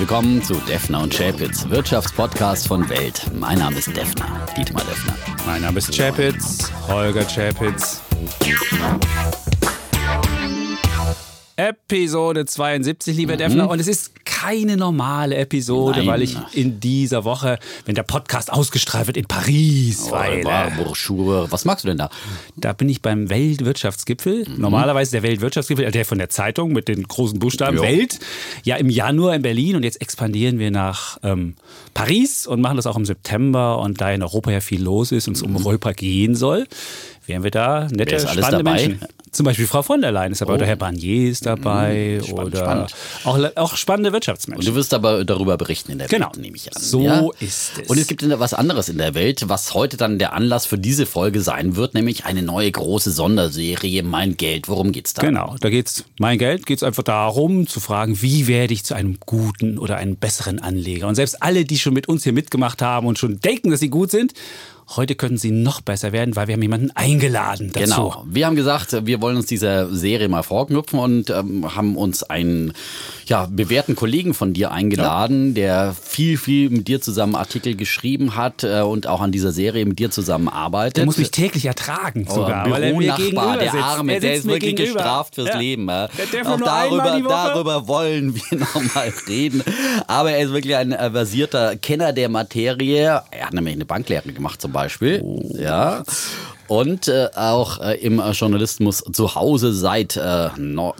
willkommen zu Defner und Chapitz, Wirtschaftspodcast von Welt. Mein Name ist Defner, Dietmar Defner. Mein Name ist Chapitz, Holger Chapitz. Episode 72, lieber mhm. Defner. Und es ist keine normale Episode, Nein. weil ich in dieser Woche, wenn der Podcast ausgestrahlt wird, in Paris oh, weile. Was magst du denn da? Da bin ich beim Weltwirtschaftsgipfel. Mhm. Normalerweise der Weltwirtschaftsgipfel, der von der Zeitung mit den großen Buchstaben jo. Welt. Ja, im Januar in Berlin und jetzt expandieren wir nach ähm, Paris und machen das auch im September. Und da in Europa ja viel los ist und es um mhm. Europa gehen soll, wären wir da nette, spannende dabei? Menschen. Zum Beispiel Frau von der Leyen ist dabei, oh. oder Herr Barnier ist dabei, mhm, spannend, oder spannend. Auch, auch spannende Wirtschaftsmenschen. Und du wirst aber darüber berichten in der genau. Welt, nehme ich an. So ja? ist es. Und es gibt was anderes in der Welt, was heute dann der Anlass für diese Folge sein wird, nämlich eine neue große Sonderserie Mein Geld. Worum geht's da? Genau, da geht's Mein Geld geht es einfach darum zu fragen, wie werde ich zu einem guten oder einem besseren Anleger? Und selbst alle, die schon mit uns hier mitgemacht haben und schon denken, dass sie gut sind, Heute können sie noch besser werden, weil wir haben jemanden eingeladen dazu. Genau. Wir haben gesagt, wir wollen uns dieser Serie mal vorknüpfen und ähm, haben uns einen ja, bewährten Kollegen von dir eingeladen, ja. der viel, viel mit dir zusammen Artikel geschrieben hat äh, und auch an dieser Serie mit dir zusammenarbeitet. Der muss mich täglich ertragen oh, sogar, oh, weil er mir gegenüber Der Arme, der ist wirklich gegenüber. gestraft fürs ja. Leben. Ja. Auch darüber, darüber wollen wir nochmal reden. Aber er ist wirklich ein versierter Kenner der Materie. Er hat nämlich eine Banklehre gemacht zum Beispiel. Beispiel. Oh. Ja. Und äh, auch äh, im Journalismus zu Hause seit äh,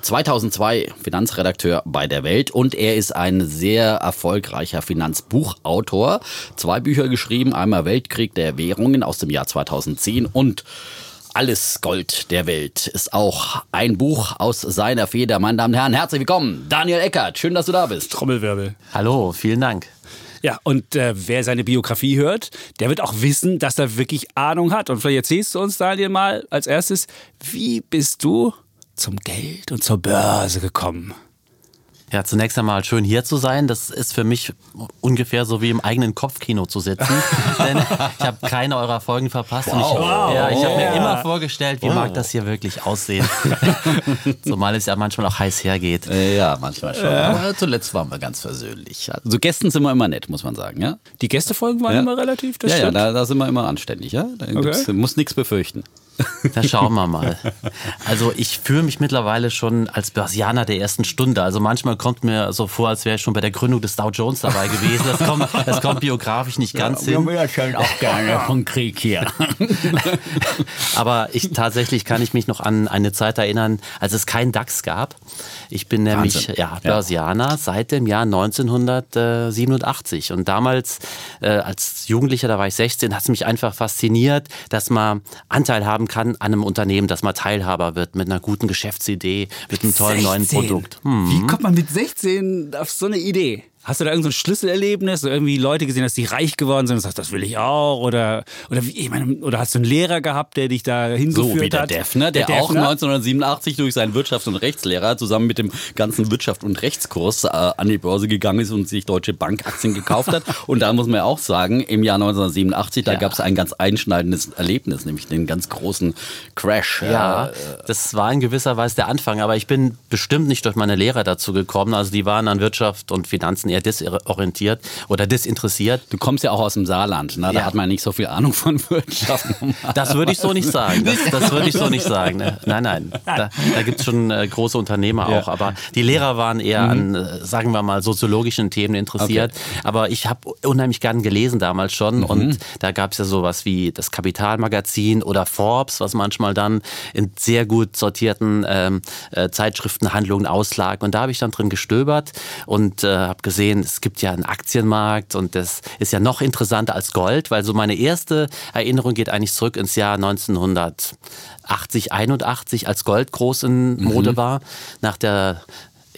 2002 Finanzredakteur bei der Welt. Und er ist ein sehr erfolgreicher Finanzbuchautor. Zwei Bücher geschrieben, einmal Weltkrieg der Währungen aus dem Jahr 2010 und alles Gold der Welt ist auch ein Buch aus seiner Feder. Meine Damen und Herren, herzlich willkommen. Daniel Eckert, schön, dass du da bist. Trommelwirbel. Hallo, vielen Dank. Ja, und äh, wer seine Biografie hört, der wird auch wissen, dass er wirklich Ahnung hat. Und vielleicht erzählst du uns, Daniel, mal als erstes, wie bist du zum Geld und zur Börse gekommen? Ja, zunächst einmal schön hier zu sein. Das ist für mich ungefähr so wie im eigenen Kopfkino zu sitzen. Denn ich habe keine eurer Folgen verpasst. Wow. ich, wow. ja, ich habe mir immer vorgestellt, wie wow. mag das hier wirklich aussehen. Zumal es ja manchmal auch heiß hergeht. Ja, manchmal schon. Ja. Aber zuletzt waren wir ganz versöhnlich. So Gästen sind wir immer nett, muss man sagen. Ja? Die Gästefolgen waren ja. immer relativ, das Ja, ja da, da, sind wir immer anständig. Ja? Da okay. muss nichts befürchten. Da schauen wir mal. Also ich fühle mich mittlerweile schon als Börsianer der ersten Stunde. Also manchmal kommt mir so vor, als wäre ich schon bei der Gründung des Dow Jones dabei gewesen. Das kommt, das kommt biografisch nicht ganz ja, hin. Wir erzählen auch gerne vom Krieg hier. Aber ich tatsächlich kann ich mich noch an eine Zeit erinnern, als es keinen DAX gab. Ich bin nämlich Wahnsinn. ja, Börsianer ja. seit dem Jahr 1987. Und damals äh, als Jugendlicher, da war ich 16, hat es mich einfach fasziniert, dass man Anteil haben kann an einem Unternehmen, dass man Teilhaber wird mit einer guten Geschäftsidee, mit einem tollen 16. neuen Produkt. Hm. Wie kommt man mit 16 auf so eine Idee? Hast du da irgendein so Schlüsselerlebnis? Oder irgendwie Leute gesehen, dass die reich geworden sind und sagst, das will ich auch? Oder, oder, wie, ich meine, oder hast du einen Lehrer gehabt, der dich da hingeführt hat? So wie der hat? Defner, der, der auch 1987 durch seinen Wirtschafts- und Rechtslehrer zusammen mit dem ganzen Wirtschaft- und Rechtskurs äh, an die Börse gegangen ist und sich Deutsche Bankaktien gekauft hat. Und da muss man ja auch sagen, im Jahr 1987, da ja. gab es ein ganz einschneidendes Erlebnis, nämlich den ganz großen Crash. Ja, äh, das war in gewisser Weise der Anfang. Aber ich bin bestimmt nicht durch meine Lehrer dazu gekommen. Also die waren an Wirtschaft und Finanzen eher desorientiert oder desinteressiert. Du kommst ja auch aus dem Saarland, ne? da ja. hat man nicht so viel Ahnung von Wirtschaft. das würde ich so nicht sagen. Das, das würde ich so nicht sagen. Ne? Nein, nein. Da, da gibt es schon äh, große Unternehmer ja. auch. Aber die Lehrer waren eher mhm. an, äh, sagen wir mal, soziologischen Themen interessiert. Okay. Aber ich habe unheimlich gern gelesen damals schon. Mhm. Und da gab es ja sowas wie das Kapitalmagazin oder Forbes, was manchmal dann in sehr gut sortierten ähm, äh, Zeitschriftenhandlungen auslag. Und da habe ich dann drin gestöbert und äh, habe gesehen, gesehen, es gibt ja einen Aktienmarkt und das ist ja noch interessanter als Gold, weil so meine erste Erinnerung geht eigentlich zurück ins Jahr 1980, 81, als Gold groß in Mode mhm. war. Nach der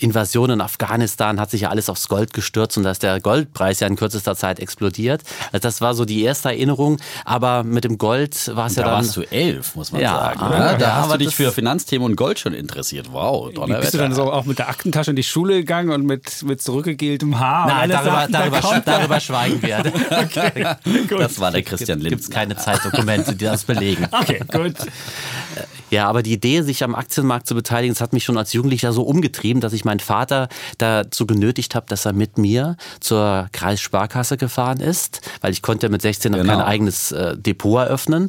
Invasion in Afghanistan hat sich ja alles aufs Gold gestürzt und da ist der Goldpreis ja in kürzester Zeit explodiert. Also das war so die erste Erinnerung. Aber mit dem Gold war es ja da dann. Da warst du elf, muss man ja, sagen. Ah, ja, da hast du dich für Finanzthemen und Gold schon interessiert. Wow, Wie bist du dann so auch mit der Aktentasche in die Schule gegangen und mit, mit zurückgegeltem Haar? Nein, darüber, Sachen, darüber, da darüber schweigen wir. okay, das war der Christian Lind. Gibt es keine Zeitdokumente, die das belegen. Okay, gut. Ja, aber die Idee, sich am Aktienmarkt zu beteiligen, das hat mich schon als Jugendlicher so umgetrieben, dass ich meinen Vater dazu genötigt habe, dass er mit mir zur Kreissparkasse gefahren ist, weil ich konnte mit 16 noch genau. kein eigenes äh, Depot eröffnen.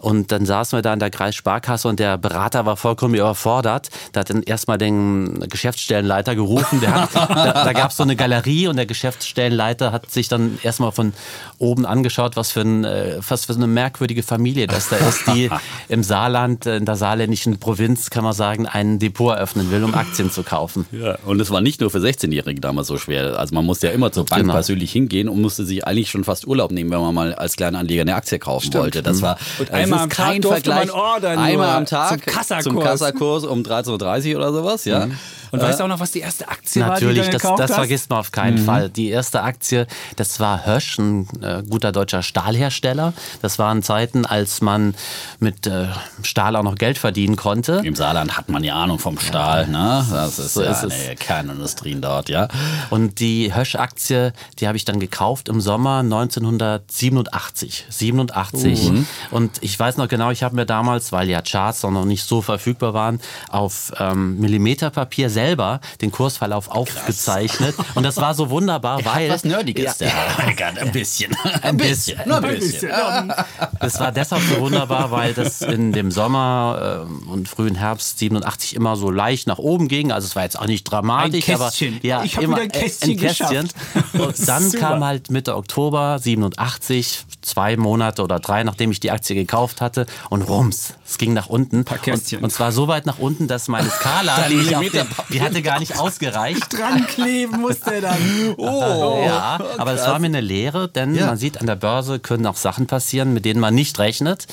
Und dann saßen wir da in der Kreissparkasse und der Berater war vollkommen überfordert. Da hat dann erstmal den Geschäftsstellenleiter gerufen. Hat, da, da gab es so eine Galerie und der Geschäftsstellenleiter hat sich dann erstmal von oben angeschaut, was für, ein, äh, was für eine merkwürdige Familie das da ist, die im Saarland, in der saarländischen Provinz, kann man sagen, ein Depot eröffnen will, um Aktien zu kaufen. Ja, und es war nicht nur für 16-Jährige damals so schwer. Also man musste ja immer zur Bank genau. persönlich hingehen und musste sich eigentlich schon fast Urlaub nehmen, wenn man mal als Kleinanleger eine Aktie kaufen Stimmt. wollte. Das war und einmal am Tag Vergleich. Man ordern, einmal am Tag zum Kassakurs, zum Kassakurs um 13.30 Uhr oder sowas, ja. Mhm. Und äh, weißt du auch noch, was die erste Aktie natürlich, war, die du das, das vergisst man auf keinen mhm. Fall. Die erste Aktie, das war Hösch, ein äh, guter deutscher Stahlhersteller. Das waren Zeiten, als man mit äh, Stahl auch noch Geld verdienen konnte. Im Saarland hat man ja Ahnung vom Stahl, ne? Das ist so ja ist eine Kernindustrien dort, ja. Und die Hösch-Aktie, die habe ich dann gekauft im Sommer 1987. 87. Uh. Und ich weiß noch genau, ich habe mir damals, weil ja Charts noch nicht so verfügbar waren, auf ähm, Millimeterpapier selbst selber den Kursverlauf aufgezeichnet. Und das war so wunderbar, er weil. was Nerdiges, ja, der ja, ein bisschen. Ein bisschen. Nur ein bisschen. Das war deshalb so wunderbar, weil das in dem Sommer äh, und frühen Herbst 87 immer so leicht nach oben ging. Also es war jetzt auch nicht dramatisch, aber ja, ich immer ein Kästchen, ein Kästchen. Und dann Super. kam halt Mitte Oktober 87, zwei Monate oder drei, nachdem ich die Aktie gekauft hatte, und rums, es ging nach unten. Ein paar Kästchen. Und, und zwar so weit nach unten, dass meine Skala, die ich auf den, die hatte gar nicht ausgereicht. Dran kleben musste er dann. Oh. Ja, aber es war mir eine Lehre, denn ja. man sieht, an der Börse können auch Sachen passieren, mit denen man nicht rechnet.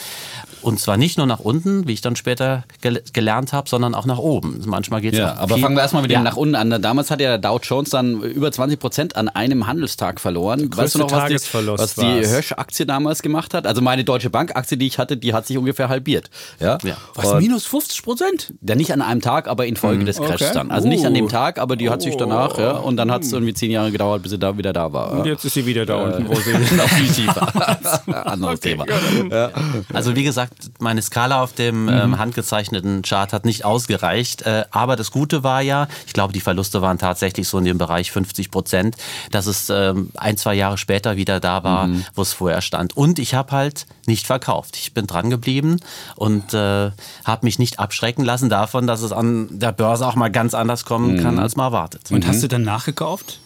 Und zwar nicht nur nach unten, wie ich dann später gel gelernt habe, sondern auch nach oben. Manchmal geht es ja, Aber fangen wir erstmal mit dem nach unten an. Damals hat ja der Dow Jones dann über 20 Prozent an einem Handelstag verloren. Weißt du noch, was die, was die Hösch-Aktie damals gemacht hat? Also meine Deutsche Bank-Aktie, die ich hatte, die hat sich ungefähr halbiert. Ja? ja. Was, minus 50 Prozent? Ja, nicht an einem Tag, aber infolge mhm. des Crashs okay. dann. Also uh. nicht an dem uh. Tag, aber die hat sich danach, ja, und dann hat es irgendwie zehn Jahre gedauert, bis sie da wieder da war. Und jetzt ist sie wieder da äh, unten, wo sie noch viel tiefer. Anderes okay, Thema. Ja. Also wie gesagt, meine Skala auf dem mhm. ähm, handgezeichneten Chart hat nicht ausgereicht. Äh, aber das Gute war ja, ich glaube, die Verluste waren tatsächlich so in dem Bereich 50 Prozent, dass es ähm, ein, zwei Jahre später wieder da war, mhm. wo es vorher stand. Und ich habe halt nicht verkauft. Ich bin dran geblieben und äh, habe mich nicht abschrecken lassen davon, dass es an der Börse auch mal ganz anders kommen mhm. kann, als man erwartet. Und hast du dann nachgekauft?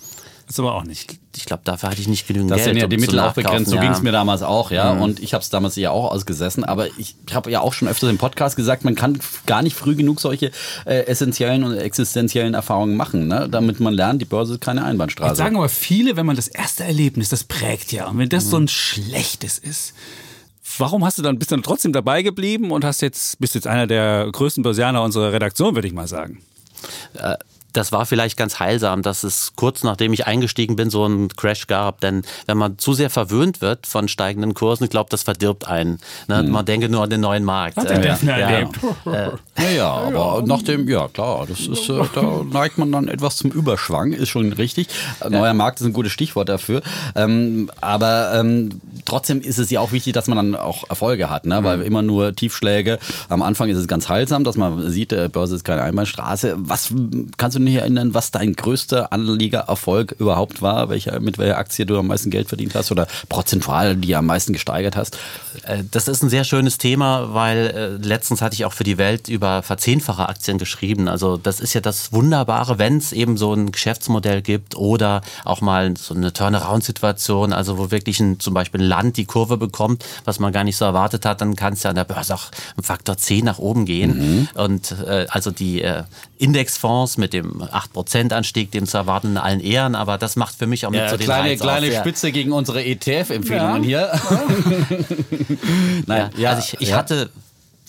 Das aber auch nicht. Ich glaube, dafür hatte ich nicht genügend das Geld. Das sind ja die Mittel auch begrenzt. So ja. ging es mir damals auch, ja. Mhm. Und ich habe es damals ja auch ausgesessen. Aber ich habe ja auch schon öfters im Podcast gesagt, man kann gar nicht früh genug solche äh, essentiellen und existenziellen Erfahrungen machen, ne? damit man lernt, die Börse ist keine Einbahnstraße. Jetzt sagen aber viele, wenn man das erste Erlebnis, das prägt ja. Und wenn das mhm. so ein schlechtes ist, warum hast du dann bist du dann trotzdem dabei geblieben und hast jetzt bist jetzt einer der größten Börsianer unserer Redaktion, würde ich mal sagen. Äh, das war vielleicht ganz heilsam, dass es kurz nachdem ich eingestiegen bin, so einen Crash gab. Denn wenn man zu sehr verwöhnt wird von steigenden Kursen, ich glaube, das verdirbt einen. Ne? Hm. Man denke nur an den neuen Markt. Hat äh, ja, ja, äh, ja, aber nach dem, ja klar, das ist, äh, da neigt man dann etwas zum Überschwang, ist schon richtig. Neuer Markt ist ein gutes Stichwort dafür. Ähm, aber ähm, trotzdem ist es ja auch wichtig, dass man dann auch Erfolge hat, ne? weil immer nur Tiefschläge. Am Anfang ist es ganz heilsam, dass man sieht, äh, Börse ist keine Einbahnstraße. Was kannst du nicht erinnern, was dein größter Anlegererfolg überhaupt war? Welcher, mit welcher Aktie du am meisten Geld verdient hast oder prozentual die am meisten gesteigert hast? Äh, das ist ein sehr schönes Thema, weil äh, letztens hatte ich auch für die Welt über verzehnfache Aktien geschrieben. Also das ist ja das Wunderbare, wenn es eben so ein Geschäftsmodell gibt oder auch mal so eine Turnaround-Situation, also wo wirklich ein, zum Beispiel ein Land die Kurve bekommt, was man gar nicht so erwartet hat, dann kann es ja an der Börse auch im Faktor 10 nach oben gehen. Mhm. Und äh, also die äh, Indexfonds mit dem 8% Anstieg, dem zu erwarten in allen Ehren, aber das macht für mich auch mit ja, so den kleine, kleine auf, Spitze gegen unsere ETF-Empfehlungen ja. hier. Nein, ja, also ich, ich hatte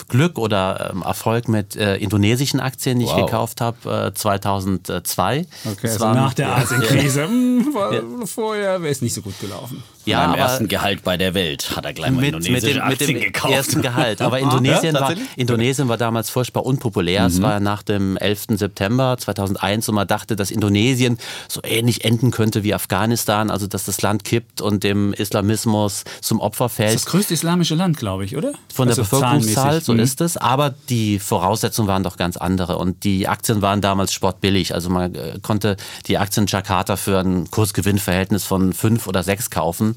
Glück oder ähm, Erfolg mit äh, indonesischen Aktien, die wow. ich gekauft habe, äh, 2002. Okay, also nach der Asienkrise. Hm, vorher wäre es nicht so gut gelaufen. Ja, Beim ersten Gehalt bei der Welt hat er gleich mal mit, indonesische mit dem, Aktien mit dem gekauft. ersten Gehalt. Aber Indonesien, ja, war, Indonesien war damals furchtbar unpopulär. Mhm. Es war nach dem 11. September 2001 und man dachte, dass Indonesien so ähnlich enden könnte wie Afghanistan, also dass das Land kippt und dem Islamismus zum Opfer fällt. Das ist das größte islamische Land, glaube ich, oder? Von also der Bevölkerungszahl so mhm. ist es. Aber die Voraussetzungen waren doch ganz andere. Und die Aktien waren damals sportbillig. Also man äh, konnte die Aktien Jakarta für ein Kursgewinnverhältnis von fünf oder sechs kaufen.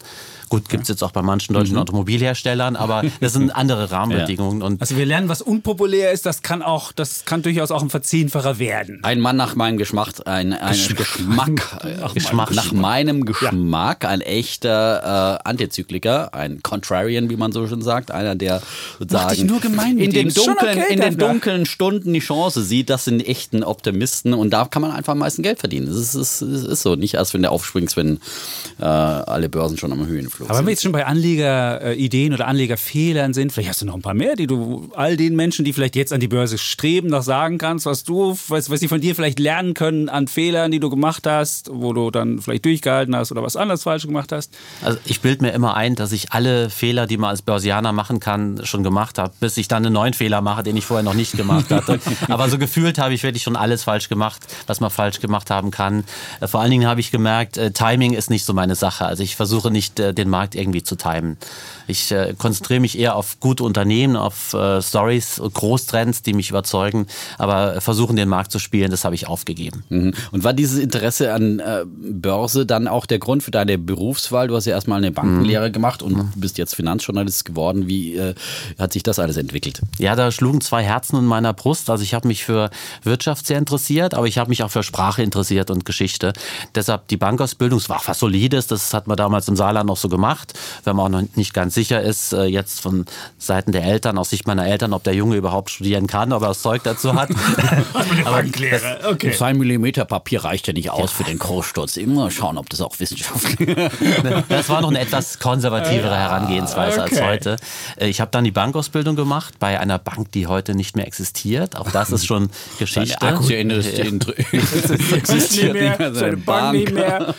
Gut, gibt es jetzt auch bei manchen deutschen mhm. Automobilherstellern, aber das sind andere Rahmenbedingungen. Und also wir lernen, was unpopulär ist, das kann auch, das kann durchaus auch ein Verzehnfacher werden. Ein Mann nach meinem Geschmack, ein, ein Geschmack, Ach, Geschmack, nach meinem Geschmack, ja. ein echter äh, Antizykliker, ein Contrarian, wie man so schon sagt, einer, der sozusagen nur gemein in den dunklen, okay, in den dunklen Stunden die Chance sieht, das sind echten Optimisten und da kann man einfach am meisten Geld verdienen. Das ist, ist, ist so, nicht erst wenn der aufspringt, wenn äh, alle Börsen schon am Höhen Flug Aber wenn wir jetzt schon bei Anlegerideen oder Anlegerfehlern sind, vielleicht hast du noch ein paar mehr, die du all den Menschen, die vielleicht jetzt an die Börse streben, noch sagen kannst, was du, was, was sie von dir vielleicht lernen können an Fehlern, die du gemacht hast, wo du dann vielleicht durchgehalten hast oder was anderes falsch gemacht hast? Also ich bilde mir immer ein, dass ich alle Fehler, die man als Börsianer machen kann, schon gemacht habe, bis ich dann einen neuen Fehler mache, den ich vorher noch nicht gemacht hatte. Aber so gefühlt habe ich wirklich schon alles falsch gemacht, was man falsch gemacht haben kann. Vor allen Dingen habe ich gemerkt, äh, Timing ist nicht so meine Sache. Also ich versuche nicht äh, den Markt irgendwie zu timen. Ich äh, konzentriere mich eher auf gute Unternehmen, auf äh, Stories, Großtrends, die mich überzeugen, aber versuchen den Markt zu spielen, das habe ich aufgegeben. Mhm. Und war dieses Interesse an äh, Börse dann auch der Grund für deine Berufswahl? Du hast ja erstmal eine Bankenlehre mhm. gemacht und mhm. bist jetzt Finanzjournalist geworden. Wie äh, hat sich das alles entwickelt? Ja, da schlugen zwei Herzen in meiner Brust. Also ich habe mich für Wirtschaft sehr interessiert, aber ich habe mich auch für Sprache interessiert und Geschichte. Deshalb die Bankausbildung, es war was Solides, das hat man damals im Saarland noch so gemacht, wenn man auch noch nicht ganz sicher ist, äh, jetzt von Seiten der Eltern, aus Sicht meiner Eltern, ob der Junge überhaupt studieren kann, ob er das Zeug dazu hat. Aber okay. Zwei Millimeter Papier reicht ja nicht aus für den Kurssturz. Immer schauen, ob das auch wissenschaftlich Das war noch eine etwas konservativere Herangehensweise okay. als heute. Äh, ich habe dann die Bankausbildung gemacht bei einer Bank, die heute nicht mehr existiert. Auch das ist schon Geschichte. Aktienindustrien existiert nicht mehr, seine Bank nicht mehr.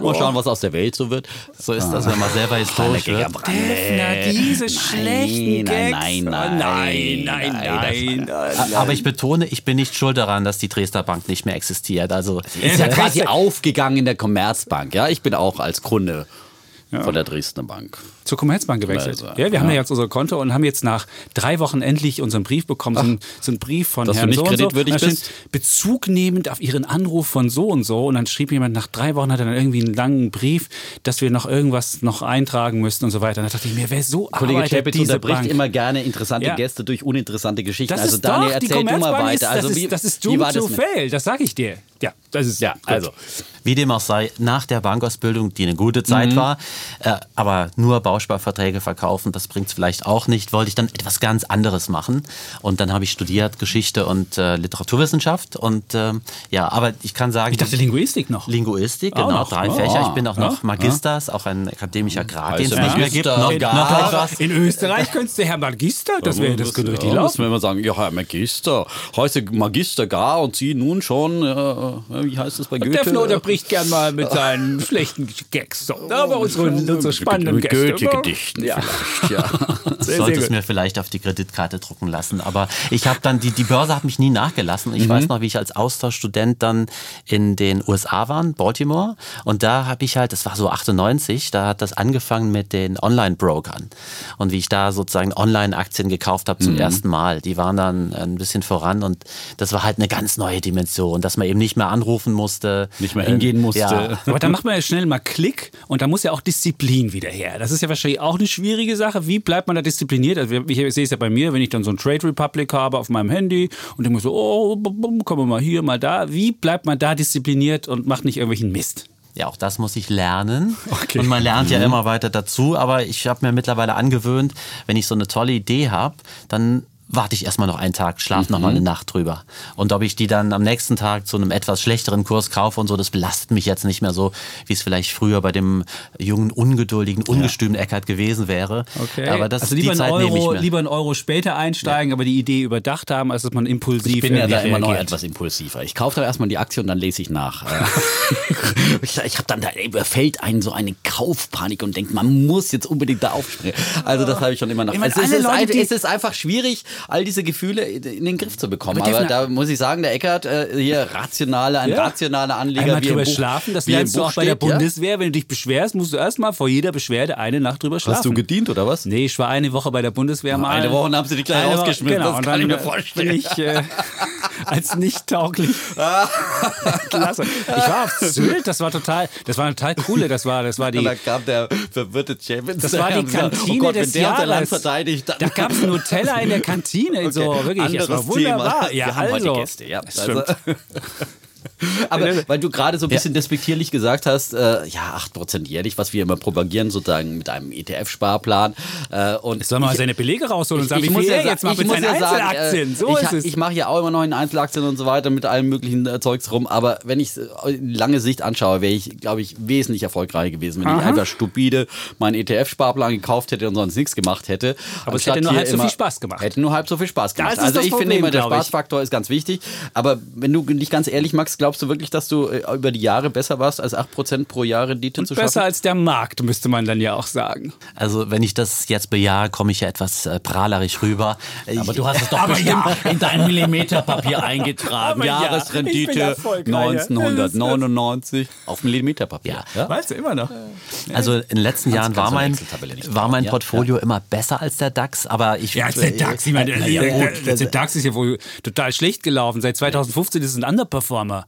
Mal schauen, was aus der Welt so wird. So ist das, wenn man selber historisch wird. Defner, diese schlechten Gags. Nein, nein, nein, nein, nein, nein. Aber ich betone, ich bin nicht schuld daran, dass die Dresdner Bank nicht mehr existiert. Also ist ja quasi aufgegangen in der Commerzbank. Ja, ich bin auch als Kunde von der Dresdner Bank zur Commerzbank gewechselt. Also, ja, wir ja. haben ja jetzt unser Konto und haben jetzt nach drei Wochen endlich unseren Brief bekommen. So, ein, so einen Brief von Dass Herrn du nicht so kreditwürdig so. bist. Bezug nehmend auf Ihren Anruf von so und so. Und dann schrieb jemand, nach drei Wochen hat er dann irgendwie einen langen Brief, dass wir noch irgendwas noch eintragen müssten und so weiter. Und dann dachte ich mir, wer so Kollege Chapitz unterbricht Bank? immer gerne interessante ja. Gäste durch uninteressante Geschichten. Das also Daniel, doch, erzähl du mal weiter. Ist, also, das, wie, ist, das ist doomed to fail, das sage ich dir. Ja, das ist ja, also. Wie dem auch sei, nach der Bankausbildung, die eine gute Zeit mhm. war, äh, aber nur Bausparverträge verkaufen, das bringt es vielleicht auch nicht, wollte ich dann etwas ganz anderes machen. Und dann habe ich studiert Geschichte und äh, Literaturwissenschaft. Und ähm, ja, aber ich kann sagen. Ich dachte Linguistik noch. Linguistik, genau, noch. drei oh, Fächer. Ich bin auch noch Magisters, auch ein akademischer Grad, den es nicht mehr gibt. Noch, noch etwas. In Österreich könntest du Herr Magister, das wäre das könnte richtig laufen. Müssen wir mal sagen, ja, Herr Magister, heute Magister gar und Sie nun schon, äh, wie heißt das bei Goethe? Defner unterbricht gern mal mit seinen schlechten Gags. So, aber unsere, unsere spannenden Gäste. Goethe-Gedichten. Ja vielleicht, ja. sehr, Sollte es mir vielleicht auf die Kreditkarte drucken lassen. Aber ich habe dann, die, die Börse hat mich nie nachgelassen. Ich mhm. weiß noch, wie ich als Austauschstudent dann in den USA war, Baltimore. Und da habe ich halt, das war so 98, da hat das angefangen mit den Online-Brokern. Und wie ich da sozusagen Online-Aktien gekauft habe zum mhm. ersten Mal. Die waren dann ein bisschen voran und das war halt eine ganz neue Dimension, dass man eben nicht mehr anrufen musste. Nicht mehr hingehen musste. Ja. Aber da macht man ja schnell mal Klick und da muss ja auch Disziplin wieder her. Das ist ja wahrscheinlich auch eine schwierige Sache. Wie bleibt man da diszipliniert? Also ich, ich sehe es ja bei mir, wenn ich dann so ein Trade Republic habe auf meinem Handy und denke mir so, oh, kommen wir mal hier, mal da. Wie bleibt man da diszipliniert und macht nicht irgendwelchen Mist? Ja, auch das muss ich lernen. Okay. Und man lernt ja mhm. immer weiter dazu. Aber ich habe mir mittlerweile angewöhnt, wenn ich so eine tolle Idee habe, dann warte ich erstmal noch einen Tag, schlafe mhm. noch mal eine Nacht drüber. Und ob ich die dann am nächsten Tag zu einem etwas schlechteren Kurs kaufe und so, das belastet mich jetzt nicht mehr so, wie es vielleicht früher bei dem jungen, ungeduldigen, ungestümen ja. Eckert gewesen wäre. Okay. Aber das, also lieber, die Zeit Euro, lieber einen Euro später einsteigen, ja. aber die Idee überdacht haben, als dass man impulsiv Ich bin ja da immer noch etwas impulsiver. Ich kaufe da erstmal die Aktie und dann lese ich nach. ich ich habe dann, da überfällt einen so eine Kaufpanik und denkt, man muss jetzt unbedingt da aufspringen. Also das habe ich schon immer noch. Es ist, Leute, es ist einfach schwierig, all diese Gefühle in den Griff zu bekommen. Aber, Aber da muss ich sagen, der Eckert, äh, hier rationale, ein ja. rationaler Anleger. Einmal drüber Buch, schlafen, das lernst du auch bei der Bundeswehr. Wenn du dich beschwerst, musst du erstmal vor jeder Beschwerde eine Nacht drüber schlafen. Hast du gedient oder was? Nee, ich war eine Woche bei der Bundeswehr mal. Eine Woche und haben sie dich gleich rausgeschmissen. Genau, das kann ich mir vorstellen. Bin ich, äh, als nicht tauglich. Klasse. Ich war auf Sylt, das war total, das war total coole, das war, das war die. Und da kam der verwirrte Champion. Das war die Kantine oh Gott, des der Jahres. Land verteidigt, da gab es Nutella in der Kantine, okay. so wirklich, Anderes das war wunderbar. Thema. Ja, Wir also. haben heute Gäste, ja. Also. Aber weil du gerade so ein bisschen ja. despektierlich gesagt hast, äh, ja, 8% jährlich, was wir immer propagieren, sozusagen mit einem ETF-Sparplan. Äh, und soll man seine Belege rausholen und sagen, ich, ich muss ja jetzt mal mit seinen ja Einzelaktien. so ich, ist es. Ich mache ja auch immer noch in Einzelaktien und so weiter mit allem möglichen äh, Zeugs rum. Aber wenn ich lange Sicht anschaue, wäre ich, glaube ich, wesentlich erfolgreicher gewesen, wenn Aha. ich einfach stupide meinen ETF-Sparplan gekauft hätte und sonst nichts gemacht hätte. Aber es hätte nur halb so viel Spaß gemacht. Hätte nur halb so viel Spaß gemacht. Also ich Problem, finde immer, der Spaßfaktor ist ganz wichtig. Aber wenn du nicht ganz ehrlich magst, glaubst du wirklich, dass du äh, über die Jahre besser warst, als 8% pro Jahr Rendite Und zu schaffen? Besser als der Markt, müsste man dann ja auch sagen. Also wenn ich das jetzt bejahe, komme ich ja etwas äh, prahlerisch rüber. Aber du hast es doch bestimmt ja. in dein Millimeterpapier eingetragen. Jahresrendite ja, 1999 auf Millimeterpapier. Ja. ja. Weißt du immer noch. Also in den letzten Jahren war mein, war mein Portfolio immer besser als der DAX, aber ich... Ja, als der DAX. Ich meine, der, der, der DAX ist ja wohl total schlecht gelaufen. Seit 2015 ist es ein Underperformer.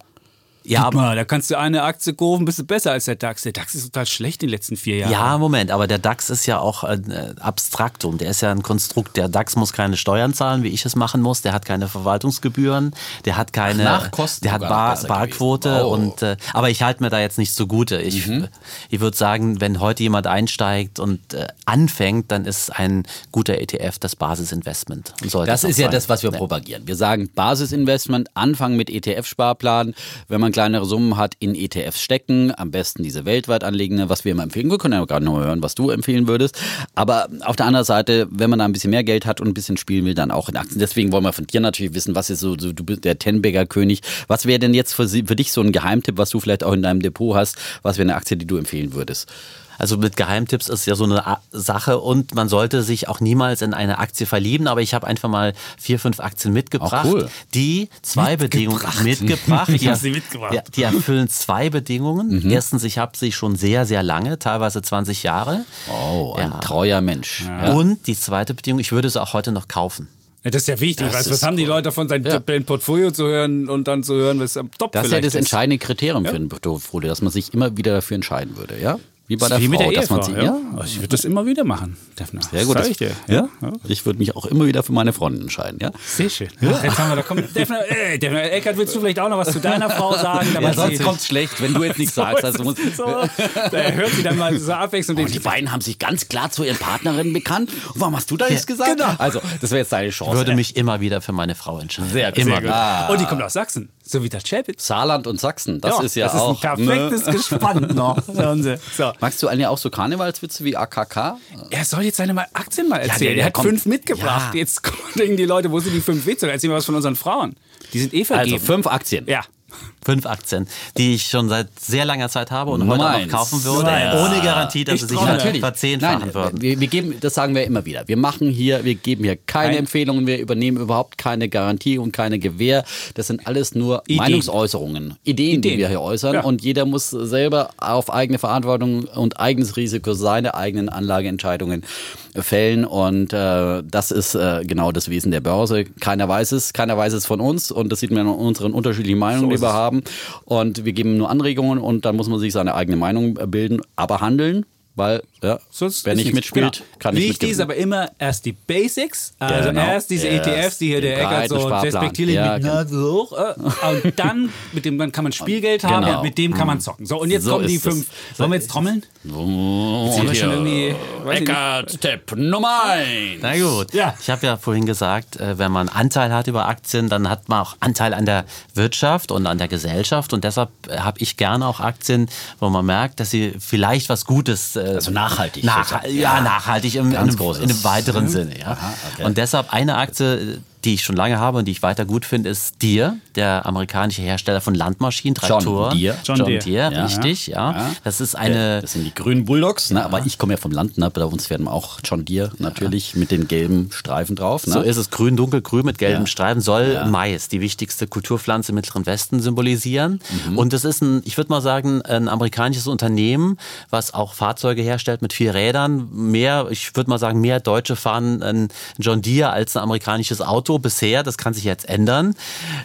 Ja, Guck mal, da kannst du eine Aktie kaufen, bist du besser als der DAX. Der DAX ist total schlecht in den letzten vier Jahren. Ja, Moment, aber der DAX ist ja auch ein äh, Abstraktum. Der ist ja ein Konstrukt. Der DAX muss keine Steuern zahlen, wie ich es machen muss. Der hat keine Verwaltungsgebühren. Der hat keine. Ach, Nachkosten der hat Bar, Barquote. Oh. Und, äh, aber ich halte mir da jetzt nicht zugute. Ich, mhm. ich würde sagen, wenn heute jemand einsteigt und äh, anfängt, dann ist ein guter ETF das Basisinvestment. Und das ist ja das, was wir ja. propagieren. Wir sagen Basisinvestment, anfangen mit ETF-Sparplan. Wenn man kleinere Summen hat, in ETFs stecken. Am besten diese weltweit anlegende, was wir immer empfehlen. Wir können ja gerade noch hören, was du empfehlen würdest. Aber auf der anderen Seite, wenn man da ein bisschen mehr Geld hat und ein bisschen spielen will, dann auch in Aktien. Deswegen wollen wir von dir natürlich wissen, was ist so, so du bist der Tenbagger König. Was wäre denn jetzt für, für dich so ein Geheimtipp, was du vielleicht auch in deinem Depot hast? Was wäre eine Aktie, die du empfehlen würdest? Also mit Geheimtipps ist ja so eine Sache und man sollte sich auch niemals in eine Aktie verlieben. Aber ich habe einfach mal vier, fünf Aktien mitgebracht, cool. die zwei mitgebracht. Bedingungen mitgebracht. ich habe sie mitgebracht. Ja, die erfüllen zwei Bedingungen. Mhm. Erstens, ich habe sie schon sehr, sehr lange, teilweise 20 Jahre. Oh, ein ja. treuer Mensch. Ja. Und die zweite Bedingung, ich würde sie auch heute noch kaufen. Ja, das ist ja wichtig. Weißt, was haben die Leute davon, sein ja. Portfolio zu hören und dann zu hören, was am Top Das ist ja das entscheidende Kriterium ja? für ein Portfolio, dass man sich immer wieder dafür entscheiden würde, ja? Wie bei der Wie Frau, mit der Ehefrau, dass man ja? ja? Ich würde das immer wieder machen, Defner. Sehr gut. Das ich dir. Ja? ja? Ich würde mich auch immer wieder für meine Freundin entscheiden, ja? Sehr schön. Ja. Jetzt haben wir, da kommt Defner, äh, Defner, Eckert, willst du vielleicht auch noch was zu deiner Frau sagen? Ja, sonst kommt es schlecht, wenn du jetzt nichts sagst. Also muss so, da hört sie dann mal so abwechselnd. Und die beiden haben sich ganz klar zu ihren Partnerinnen bekannt. Und warum hast du da nichts gesagt? Genau. Also, das wäre jetzt deine Chance. Ich würde mich immer wieder für meine Frau entscheiden. Sehr, gut. immer sehr gut. Ah. Und die kommt aus Sachsen. So wie der Chapitz. Saarland und Sachsen, das ja, ist ja das auch. Das ist ein perfektes ne? Gespann noch. So. Magst du eigentlich auch so Karnevalswitze wie AKK? Er soll jetzt seine Aktien mal erzählen. Ja, der, der er hat kommt. fünf mitgebracht. Ja. Jetzt denken die Leute, wo sind die fünf Witze? Erzähl mal was von unseren Frauen. Die sind eh vergeben. Also fünf Aktien. Ja. Fünf Aktien, die ich schon seit sehr langer Zeit habe und heute noch kaufen würde, ja. ohne Garantie, dass ich sie sich natürlich. verzehnfachen Nein, würden. Wir, wir, geben, das sagen wir immer wieder. Wir machen hier, wir geben hier keine Nein. Empfehlungen, wir übernehmen überhaupt keine Garantie und keine Gewähr. Das sind alles nur Ideen. Meinungsäußerungen, Ideen, Ideen, die wir hier äußern. Ja. Und jeder muss selber auf eigene Verantwortung und eigenes Risiko seine eigenen Anlageentscheidungen fällen. Und äh, das ist äh, genau das Wesen der Börse. Keiner weiß es, keiner weiß es von uns. Und das sieht man in unseren unterschiedlichen Meinungen, so die wir haben. Und wir geben nur Anregungen und dann muss man sich seine eigene Meinung bilden, aber handeln weil ja, Sonst wer nicht mitspielt, genau. kann nicht Wichtig ist aber immer erst die Basics, also genau. erst diese erst ETFs, die hier der Eckert so respektierlich ja, mit Nase genau. hoch äh, und dann mit dem dann kann man Spielgeld haben genau. und mit dem kann man zocken. So und jetzt so kommen die fünf. Sollen wir jetzt trommeln? Oh, jetzt schon irgendwie Eckert Tipp Nummer 1. Na gut. Ja. Ich habe ja vorhin gesagt, äh, wenn man Anteil hat über Aktien, dann hat man auch Anteil an der Wirtschaft und an der Gesellschaft und deshalb äh, habe ich gerne auch Aktien, wo man merkt, dass sie vielleicht was Gutes äh, also nachhaltig. Nach, ja, nachhaltig im, in, einem, in einem weiteren. Sinne. Ja. Aha, okay. Und deshalb eine Aktie, die ich schon lange habe und die ich weiter gut finde, ist Deere, der amerikanische Hersteller von Landmaschinen, Traktoren. John Deere. John, John Deere, Deere ja. richtig, ja. ja. Das ist eine. Das sind die grünen Bulldogs, ne? aber ich komme ja vom Land, ne? bei uns werden auch John Deere natürlich mit den gelben Streifen drauf. Ne? So ist es, grün, dunkelgrün mit gelben Streifen, soll Mais, die wichtigste Kulturpflanze im Mittleren Westen, symbolisieren. Mhm. Und das ist ein, ich würde mal sagen, ein amerikanisches Unternehmen, was auch Fahrzeuge herstellt mit vier Rädern. Mehr, ich würde mal sagen, mehr Deutsche fahren ein John Deere als ein amerikanisches Auto bisher. Das kann sich jetzt ändern.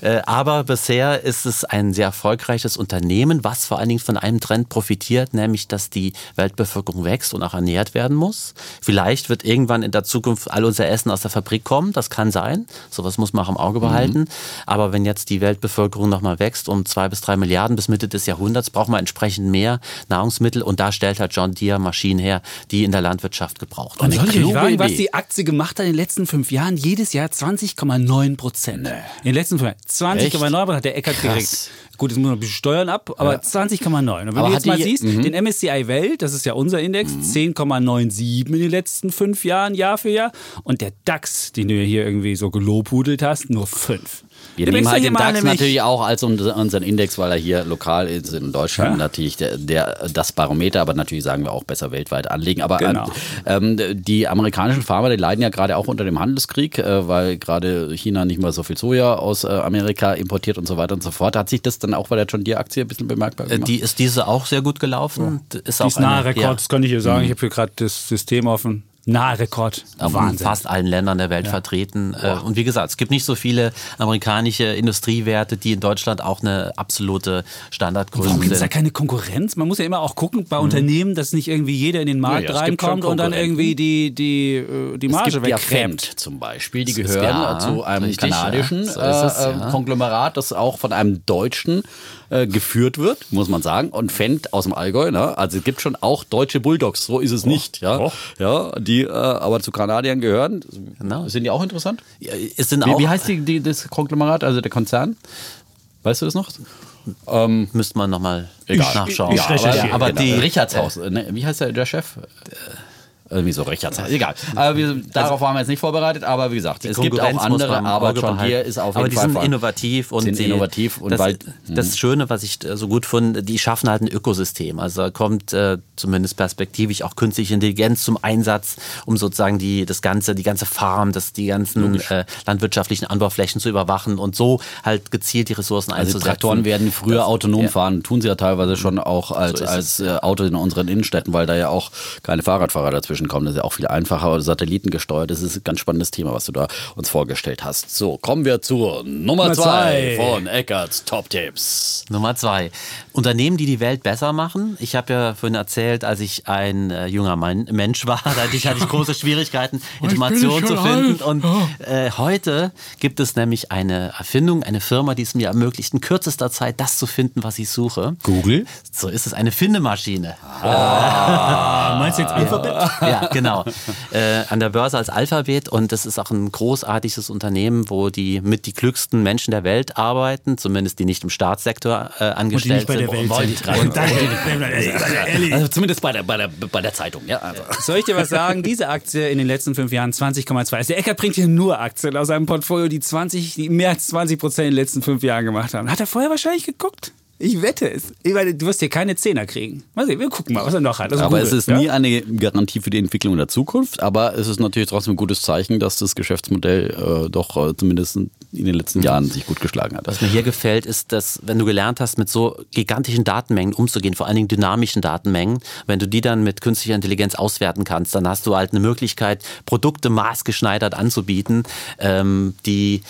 Äh, aber bisher ist es ein sehr erfolgreiches Unternehmen, was vor allen Dingen von einem Trend profitiert, nämlich dass die Weltbevölkerung wächst und auch ernährt werden muss. Vielleicht wird irgendwann in der Zukunft all unser Essen aus der Fabrik kommen. Das kann sein. Sowas muss man auch im Auge behalten. Mhm. Aber wenn jetzt die Weltbevölkerung nochmal wächst um zwei bis drei Milliarden bis Mitte des Jahrhunderts, braucht man entsprechend mehr Nahrungsmittel. Und da stellt halt John Deere Maschinen her, die in der Landwirtschaft gebraucht werden. Und soll ich fragen, was die Aktie gemacht hat in den letzten fünf Jahren? Jedes Jahr 20,9 Prozent. Nee. In den letzten fünf Jahren 20,9 Prozent hat der Eckert gekriegt. Gut, jetzt muss man ein bisschen Steuern ab, aber ja. 20,9. Und wenn aber du jetzt mal siehst, mhm. den MSCI Welt, das ist ja unser Index, mhm. 10,97 in den letzten fünf Jahren, Jahr für Jahr. Und der DAX, den du hier irgendwie so gelobhudelt hast, nur fünf. Wir nehmen halt den DAX natürlich auch als unseren Index, weil er hier lokal ist in Deutschland ja. natürlich der, der, das Barometer, aber natürlich sagen wir auch besser weltweit anlegen. Aber genau. ähm, die amerikanischen Farmer, die leiden ja gerade auch unter dem Handelskrieg, äh, weil gerade China nicht mehr so viel Soja aus äh, Amerika importiert und so weiter und so fort. Hat sich das dann auch bei der John Deere Aktie ein bisschen bemerkbar gemacht? Die ist diese auch sehr gut gelaufen. Ja. Ist die ist nahe Rekord, ja. das kann ich hier sagen. Mhm. Ich habe hier gerade das System offen. Nahe Rekord. In fast allen Ländern der Welt ja. vertreten. Wow. Äh, und wie gesagt, es gibt nicht so viele amerikanische Industriewerte, die in Deutschland auch eine absolute Standardgröße sind. Warum gibt es da keine Konkurrenz? Man muss ja immer auch gucken bei mhm. Unternehmen, dass nicht irgendwie jeder in den Markt ja, reinkommt und dann irgendwie die, die, äh, die Marge wegkrämt. Ja zum Beispiel, die gehören ja, zu einem richtig, kanadischen so es, äh, Konglomerat, das auch von einem deutschen äh, geführt wird, muss man sagen. Und Fendt aus dem Allgäu, ne? also es gibt schon auch deutsche Bulldogs, so ist es oh. nicht. Ja? Oh. ja die äh, aber zu Kanadiern gehören. Genau. Sind die auch interessant? Ja, es sind wie, auch wie heißt die, die, das Konglomerat, also der Konzern? Weißt du das noch? Ähm, Müsste man nochmal nachschauen. Ich, ich ja, aber, aber genau. die Richardshaus, äh, ne? wie heißt der, der Chef? Irgendwie so recht Egal. Aber wir, darauf also, waren wir jetzt nicht vorbereitet, aber wie gesagt, es gibt auch andere, aber John Deere ist auf jeden aber die sind innovativ und sind die, innovativ und das, bald, das Schöne, was ich so gut finde, die schaffen halt ein Ökosystem. Also da kommt äh, zumindest perspektivisch auch künstliche Intelligenz zum Einsatz, um sozusagen die das ganze, die ganze Farm, das die ganzen äh, landwirtschaftlichen Anbauflächen zu überwachen und so halt gezielt die Ressourcen also einzusetzen. Traktoren werden früher das, autonom ja. fahren, tun sie ja teilweise schon auch als, so als äh, Auto in unseren Innenstädten, weil da ja auch keine Fahrradfahrer dazwischen dazwischen kommen. Das ist ja auch viel einfacher, satellitengesteuert. Das ist ein ganz spannendes Thema, was du da uns vorgestellt hast. So, kommen wir zur Nummer, Nummer zwei, zwei von Eckarts Top Tips. Nummer zwei. Unternehmen, die die Welt besser machen. Ich habe ja vorhin erzählt, als ich ein äh, junger Mann, Mensch war, da hatte ich, hatte ich große Schwierigkeiten, Informationen zu finden. Alt. Und äh, heute gibt es nämlich eine Erfindung, eine Firma, die es mir ermöglicht, in kürzester Zeit das zu finden, was ich suche. Google? So ist es, eine Findemaschine. Ah, meinst du jetzt Alphabet? Ja, genau. Äh, an der Börse als Alphabet und das ist auch ein großartiges Unternehmen, wo die mit die klügsten Menschen der Welt arbeiten, zumindest die nicht im Staatssektor äh, angestellt sind. Welt sind. also zumindest bei der, bei, der, bei der Zeitung. Ja, also. Soll ich dir was sagen? Diese Aktie in den letzten fünf Jahren 20,2. Also der Eckert bringt hier nur Aktien aus seinem Portfolio, die 20, die mehr als 20 Prozent in den letzten fünf Jahren gemacht haben. Hat er vorher wahrscheinlich geguckt? Ich wette es. Ich meine, du wirst hier keine Zehner kriegen. Mal sehen, wir gucken mal, was er noch hat. Also aber Google, es ist ja? nie eine Garantie für die Entwicklung in der Zukunft. Aber es ist natürlich trotzdem ein gutes Zeichen, dass das Geschäftsmodell äh, doch äh, zumindest in den letzten Jahren sich gut geschlagen hat. Was mir hier gefällt, ist, dass wenn du gelernt hast, mit so gigantischen Datenmengen umzugehen, vor allen Dingen dynamischen Datenmengen, wenn du die dann mit künstlicher Intelligenz auswerten kannst, dann hast du halt eine Möglichkeit, Produkte maßgeschneidert anzubieten, ähm, die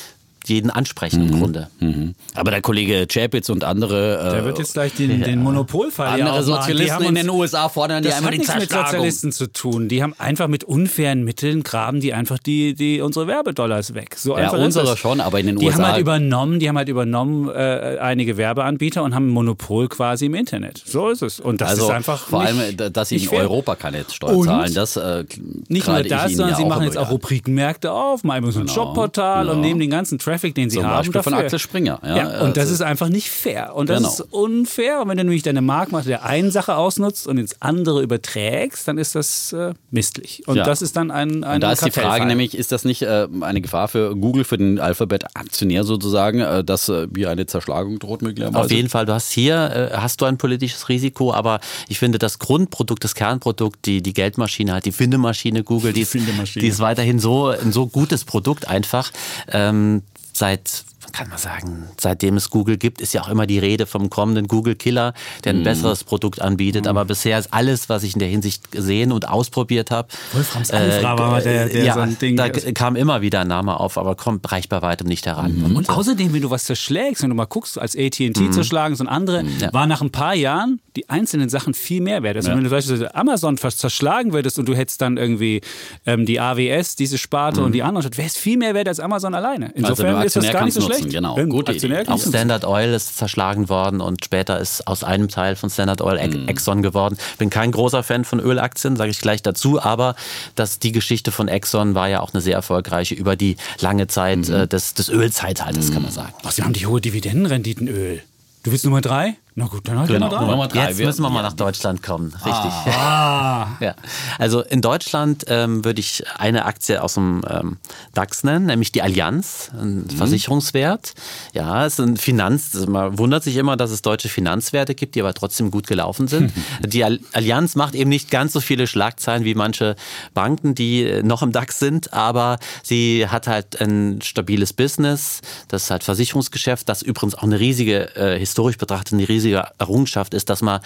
jeden ansprechen mhm. im Grunde. Mhm. Aber der Kollege Chapitz und andere. Äh, der wird jetzt gleich den, den Monopolfall Andere Sozialisten in den USA fordern die einmal die Zerschlagung. Das hat nichts mit Sozialisten zu tun. Die haben einfach mit unfairen Mitteln graben die einfach die, die unsere Werbedollars weg. So ja, unsere schon, aber in den die USA. Haben halt übernommen, die haben halt übernommen äh, einige Werbeanbieter und haben ein Monopol quasi im Internet. So ist es. Und das also ist einfach. Vor allem, dass sie in. Europa keine Steuern zahlen, das äh, Nicht nur das, sondern sie machen jetzt auch Rubrikenmärkte auf, machen so ein genau. Jobportal genau. und nehmen den ganzen Traffic Traffic, den sie Zum haben. Beispiel dafür. von Axel Springer. Ja, Ja, und das also- ist einfach nicht fair. Und das Genau. ist unfair. Und wenn du nämlich deine Marktmacht der einen Sache ausnutzt und ins andere überträgst, dann ist das äh, misslich. Und Ja. das ist dann ein, ein Und da ist die Frage nämlich, ist das nicht äh, eine Gefahr für Google, für den Alphabet-Aktionär sozusagen, äh, dass äh, hier eine Zerschlagung droht möglicherweise? Auf jeden Fall, du hast hier, äh, hast du ein politisches Risiko, aber ich finde das Grundprodukt, das Kernprodukt, die, die Geldmaschine halt, die Findemaschine Google, die, ist, Findemaschine. die ist weiterhin so ein so gutes Produkt einfach. Ähm, seit kann man sagen, seitdem es Google gibt, ist ja auch immer die Rede vom kommenden Google-Killer, der Mhm. ein besseres Produkt anbietet. Aber bisher ist alles, was ich in der Hinsicht gesehen und ausprobiert habe. Wolframs Alpha war der- der ja, so ein Ding- Da kam immer wieder ein Name auf, aber kommt, reicht bei weitem nicht heran. Und außerdem, wenn du was zerschlägst, wenn du mal guckst, als AT&T Mhm. zerschlagen ist und andere, war nach ein paar Jahren die einzelnen Sachen viel mehr wert. Also wenn du beispielsweise Amazon fast zerschlagen würdest und du hättest dann irgendwie ähm, die AWS, diese Sparte und die anderen, wäre es viel mehr wert als Amazon alleine. Insofern der ist das gar nicht so schlecht. Nutzen, genau. Ein Gute Idee. Auch. Standard Oil ist zerschlagen worden und später ist aus einem Teil von Standard Oil Mhm. Exxon geworden. Bin kein großer Fan von Ölaktien, sage ich gleich dazu, aber dass die Geschichte von Exxon war ja auch eine sehr erfolgreiche über die lange Zeit Mhm. äh, des, des Ölzeitalters, kann man sagen. Ach, sie haben die hohe Dividendenrenditen Öl. Du willst Nummer drei? Na gut, dann halt drei. Nummer drei. Jetzt müssen wir mal nach Deutschland kommen, richtig. Ah, Ja. Also in Deutschland ähm, würde ich eine Aktie aus dem ähm, DAX nennen, nämlich die Allianz, ein Versicherungswert. Ja, es ist ein Finanz, man wundert sich immer, dass es deutsche Finanzwerte gibt, die aber trotzdem gut gelaufen sind. die Al- Allianz macht eben nicht ganz so viele Schlagzeilen wie manche Banken, die äh, noch im DAX sind, aber sie hat halt ein stabiles Business, das ist halt Versicherungsgeschäft, das übrigens auch eine riesige, äh, historisch betrachtet, eine riesige Errungenschaft ist, dass man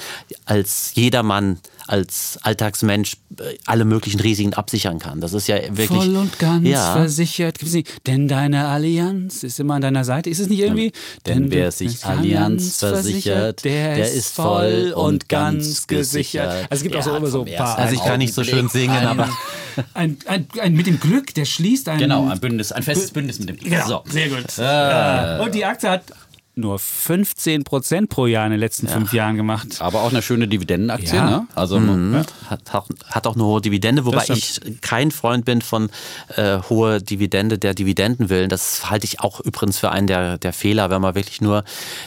als jedermann, als Alltagsmensch äh, alle möglichen Risiken absichern kann. Das ist ja wirklich. voll und ganz ja, versichert. Gibt's nicht? Denn deine Allianz ist immer an deiner Seite. Ist es nicht irgendwie? Denn wer du sich Allianz versichert, der, ist voll und ganz gesichert. Also es gibt auch so immer so ein paar. Also ich kann nicht so schön singen, ein, aber ein, ein, ein, mit dem Glück, der schließt ein. Genau, ein Bündnis, ein festes Bündnis mit dem. Genau, So. sehr gut. Ja. Und die Aktie hat nur 15 Prozent pro Jahr in den letzten fünf Jahren gemacht. Aber auch eine schöne Dividendenaktie, Ja. ne? Also hat, auch- hat auch eine hohe Dividende, wobei ich kein Freund bin von äh, hoher Dividende der Dividendenwillen. Das halte ich auch übrigens für einen der, der Fehler, wenn man wirklich nur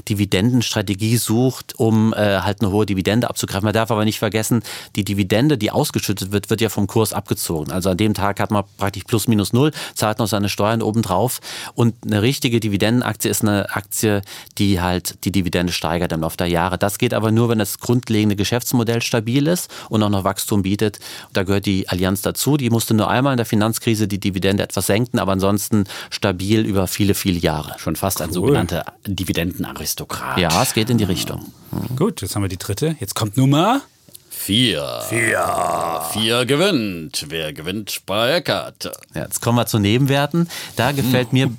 Dividendenstrategie sucht, um äh, halt eine hohe Dividende abzugreifen. Man darf aber nicht vergessen, die Dividende, die ausgeschüttet wird, wird ja vom Kurs abgezogen. Also an dem Tag hat man praktisch plus minus null, zahlt noch seine Steuern obendrauf. Und eine richtige Dividendenaktie ist eine Aktie, die halt die Dividende steigert im Laufe der Jahre. Das geht aber nur, wenn das grundlegende Geschäftsmodell stabil ist und auch noch Wachstum bietet. Da gehört die Allianz dazu. Die musste nur einmal in der Finanzkrise die Dividende etwas senken, aber ansonsten stabil über viele, viele Jahre. schon fast ein sogenannter Dividendenaristokrat. Ja, es geht in die Richtung. Gut, jetzt haben wir die dritte. Jetzt kommt Nummer. Vier. Vier. Vier gewinnt. Wer gewinnt bei Eckart? Ja, jetzt kommen wir zu Nebenwerten. Da gefällt mir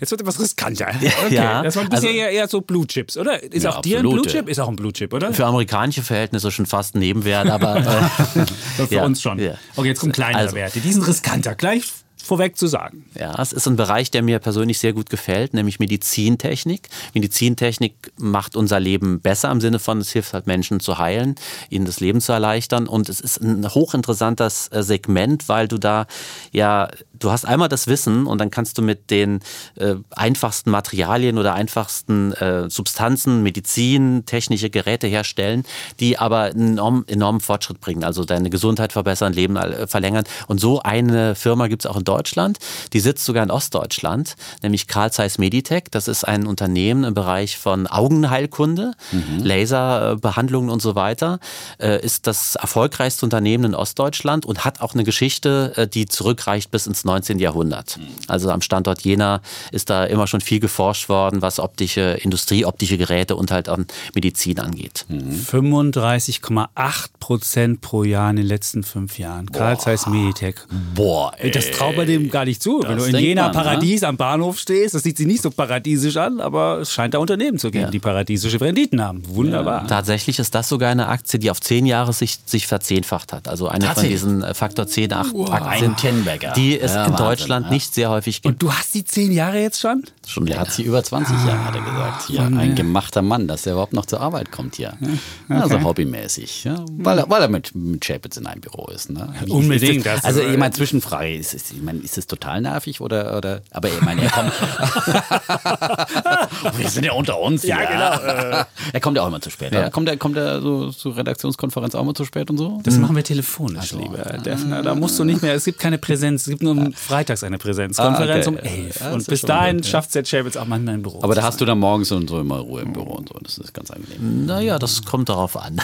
Jetzt wird etwas riskanter. Okay. Ja, das waren bisher also- eher, eher so Blue Chips, oder? Ist Ja, auch dir ein. Blue Chip? Ist auch ein Blue Chip, oder? für amerikanische Verhältnisse schon fast ein Nebenwert, aber äh, Für ja, uns schon. ja. Okay, jetzt kommen kleinere Also- Werte. Die sind riskanter. Gleich vorweg zu sagen. Ja, es ist ein Bereich, der mir persönlich sehr gut gefällt, nämlich Medizintechnik. Medizintechnik macht unser Leben besser im Sinne von, es hilft halt Menschen zu heilen, ihnen das Leben zu erleichtern. Und es ist ein hochinteressantes äh, Segment, weil du da ja, du hast einmal das Wissen und dann kannst du mit den äh, einfachsten Materialien oder einfachsten äh, Substanzen, Medizin, technische Geräte herstellen, die aber einen enorm, enormen Fortschritt bringen, also deine Gesundheit verbessern, Leben äh, verlängern. Und so eine Firma gibt es auch in Deutschland, die sitzt sogar in Ostdeutschland, nämlich Carl Zeiss Meditech. Das ist ein Unternehmen im Bereich von Augenheilkunde, Laserbehandlungen und so weiter, äh, ist das erfolgreichste Unternehmen in Ostdeutschland und hat auch eine Geschichte, äh, die zurückreicht bis ins 19. Jahrhundert. Also am Standort Jena ist da immer schon viel geforscht worden, was optische Industrie, optische Geräte und halt an Medizin angeht. 35,8 Prozent pro Jahr in den letzten fünf Jahren. Karl Zeiss Meditech. Boah, ey. Das traut man dem gar nicht zu. Wenn du in Jena man, ne? Paradies am Bahnhof stehst, das sieht sich nicht so paradiesisch an, aber es scheint da Unternehmen zu geben, die paradiesische Renditen haben. Wunderbar. Tatsächlich ist das sogar eine Aktie, die auf zehn Jahre sich, sich verzehnfacht hat. Also eine von diesen äh, Faktor 10 Aktien. Ein Tenbagger. Die ist ja, in Wahnsinn, Deutschland ja. nicht sehr häufig gibt. Und du hast die zehn Jahre jetzt schon? Schon länger. Er hat sie über 20 ah, Jahre, hat er gesagt. Hier, ein gemachter Mann, dass er überhaupt noch zur Arbeit kommt hier. Okay. Also hobbymäßig. Ja, weil, er, weil er mit, mit Chapitz in einem Büro ist. Ne? Unbedingt. Das, also, ich meine, Zwischenfrage, ist, ist, ich meine, ist das total nervig oder, oder aber ich meine, er kommt. Wir sind ja unter uns. Ja, hier. genau. er kommt ja auch immer zu spät. Ja. Kommt er kommt er so zur Redaktionskonferenz auch immer zu spät und so? Das mhm. machen wir telefonisch, also, lieber Defner. Da musst du nicht mehr, es gibt keine Präsenz, es gibt nur freitags eine Präsenzkonferenz ah, okay. um 11. und bis dahin schafft der Chapitz auch manchmal ein Büro. Aber da hast du dann morgens und so immer Ruhe im Büro und so. Das ist ganz angenehm. Naja, das kommt darauf an.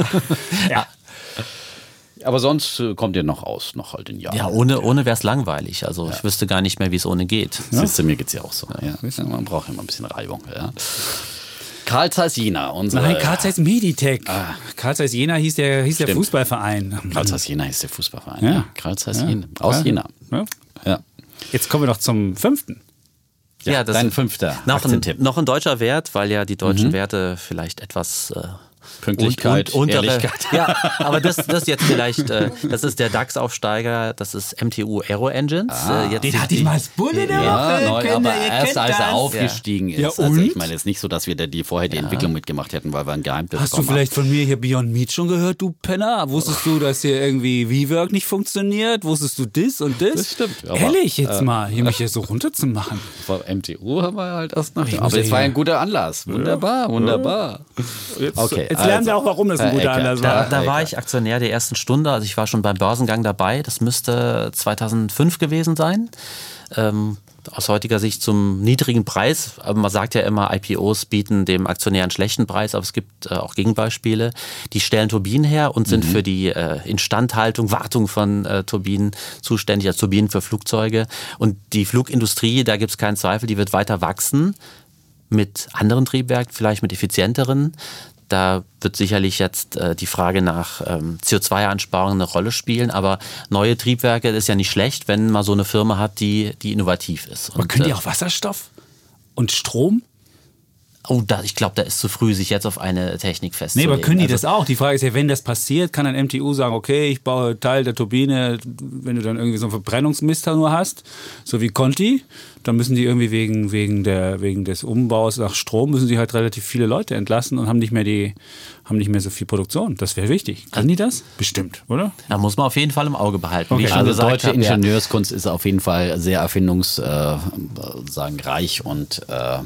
ja. Aber sonst äh, kommt ihr noch aus, noch halt in Jahren. Ja, ohne, ohne wäre es langweilig. Also ja. ich wüsste gar nicht mehr, wie es ohne geht. Ja? Siehst du, mir geht es ja auch so. Ja. Man braucht immer ein bisschen Reibung. Ja. Karl Zeiss Jena. Unsere, Nein, Karl Zeiss Meditech. Ah. Karl Zeiss Jena hieß der, hieß der Fußballverein. Karl Zeiss Jena hieß der Fußballverein. Ja. Karl Zeiss Jena. Aus Jena. Ja. Jetzt kommen wir noch zum fünften. Ja, ja das dein fünfter. Noch ein, noch ein deutscher Wert, weil ja die deutschen mhm. Werte vielleicht etwas äh, Pünktlichkeit, und, und, Ehrlichkeit. Ja, aber das, das jetzt vielleicht, äh, das ist der DAX-Aufsteiger, das ist MTU Aero Engines. Ah, äh, jetzt den hatte ich mal als Bulle der ja. Neu, aber erst als er aufgestiegen ja. ist. Ja, also ich meine jetzt nicht so, dass wir die vorher die ja. Entwicklung mitgemacht hätten, weil wir ein Geheimtipp Hast du vielleicht von mir hier Beyond Meat schon gehört, du Penner? Wusstest du, dass hier irgendwie V-Work nicht funktioniert? Wusstest du das und das? Das stimmt. Aber, Ehrlich jetzt äh, mal, hier mich hier so runterzumachen. Vor MTU haben wir halt erst noch. Aber es war ein guter Anlass. Wunderbar, wunderbar. Jetzt, okay. Jetzt lernen wir also, auch, warum das ein guter Anlass war. Da, da war ich Aktionär der ersten Stunde, also ich war schon beim Börsengang dabei. Das müsste 2005 gewesen sein. Ähm, aus heutiger Sicht zum niedrigen Preis. Aber man sagt ja immer, IPOs bieten dem Aktionär einen schlechten Preis, aber es gibt äh, auch Gegenbeispiele. Die stellen Turbinen her und sind mhm. für die äh, Instandhaltung, Wartung von äh, Turbinen zuständig, als Turbinen für Flugzeuge. Und die Flugindustrie, da gibt es keinen Zweifel, die wird weiter wachsen mit anderen Triebwerken, vielleicht mit effizienteren. Da wird sicherlich jetzt äh, die Frage nach ähm, CO2-Einsparungen eine Rolle spielen, aber neue Triebwerke ist ja nicht schlecht, wenn man so eine Firma hat, die, die innovativ ist. Und, aber können die äh, auch Wasserstoff und Strom? Oh, da, ich glaube, da ist zu früh, sich jetzt auf eine Technik festzulegen. Nee, aber können die also, das auch? Die Frage ist ja, wenn das passiert, kann ein MTU sagen, okay, ich baue Teil der Turbine, wenn du dann irgendwie so einen Verbrennungsmister nur hast, so wie Conti, dann müssen die irgendwie wegen, wegen, der, wegen des Umbaus nach Strom, müssen sie halt relativ viele Leute entlassen und haben nicht mehr, die, haben nicht mehr so viel Produktion. Das wäre wichtig. Können die das? Bestimmt, oder? Da muss man auf jeden Fall im Auge behalten. Okay. also deutsche habe, Ingenieurskunst ja. ist auf jeden Fall sehr erfindungsreich äh, und äh, ja.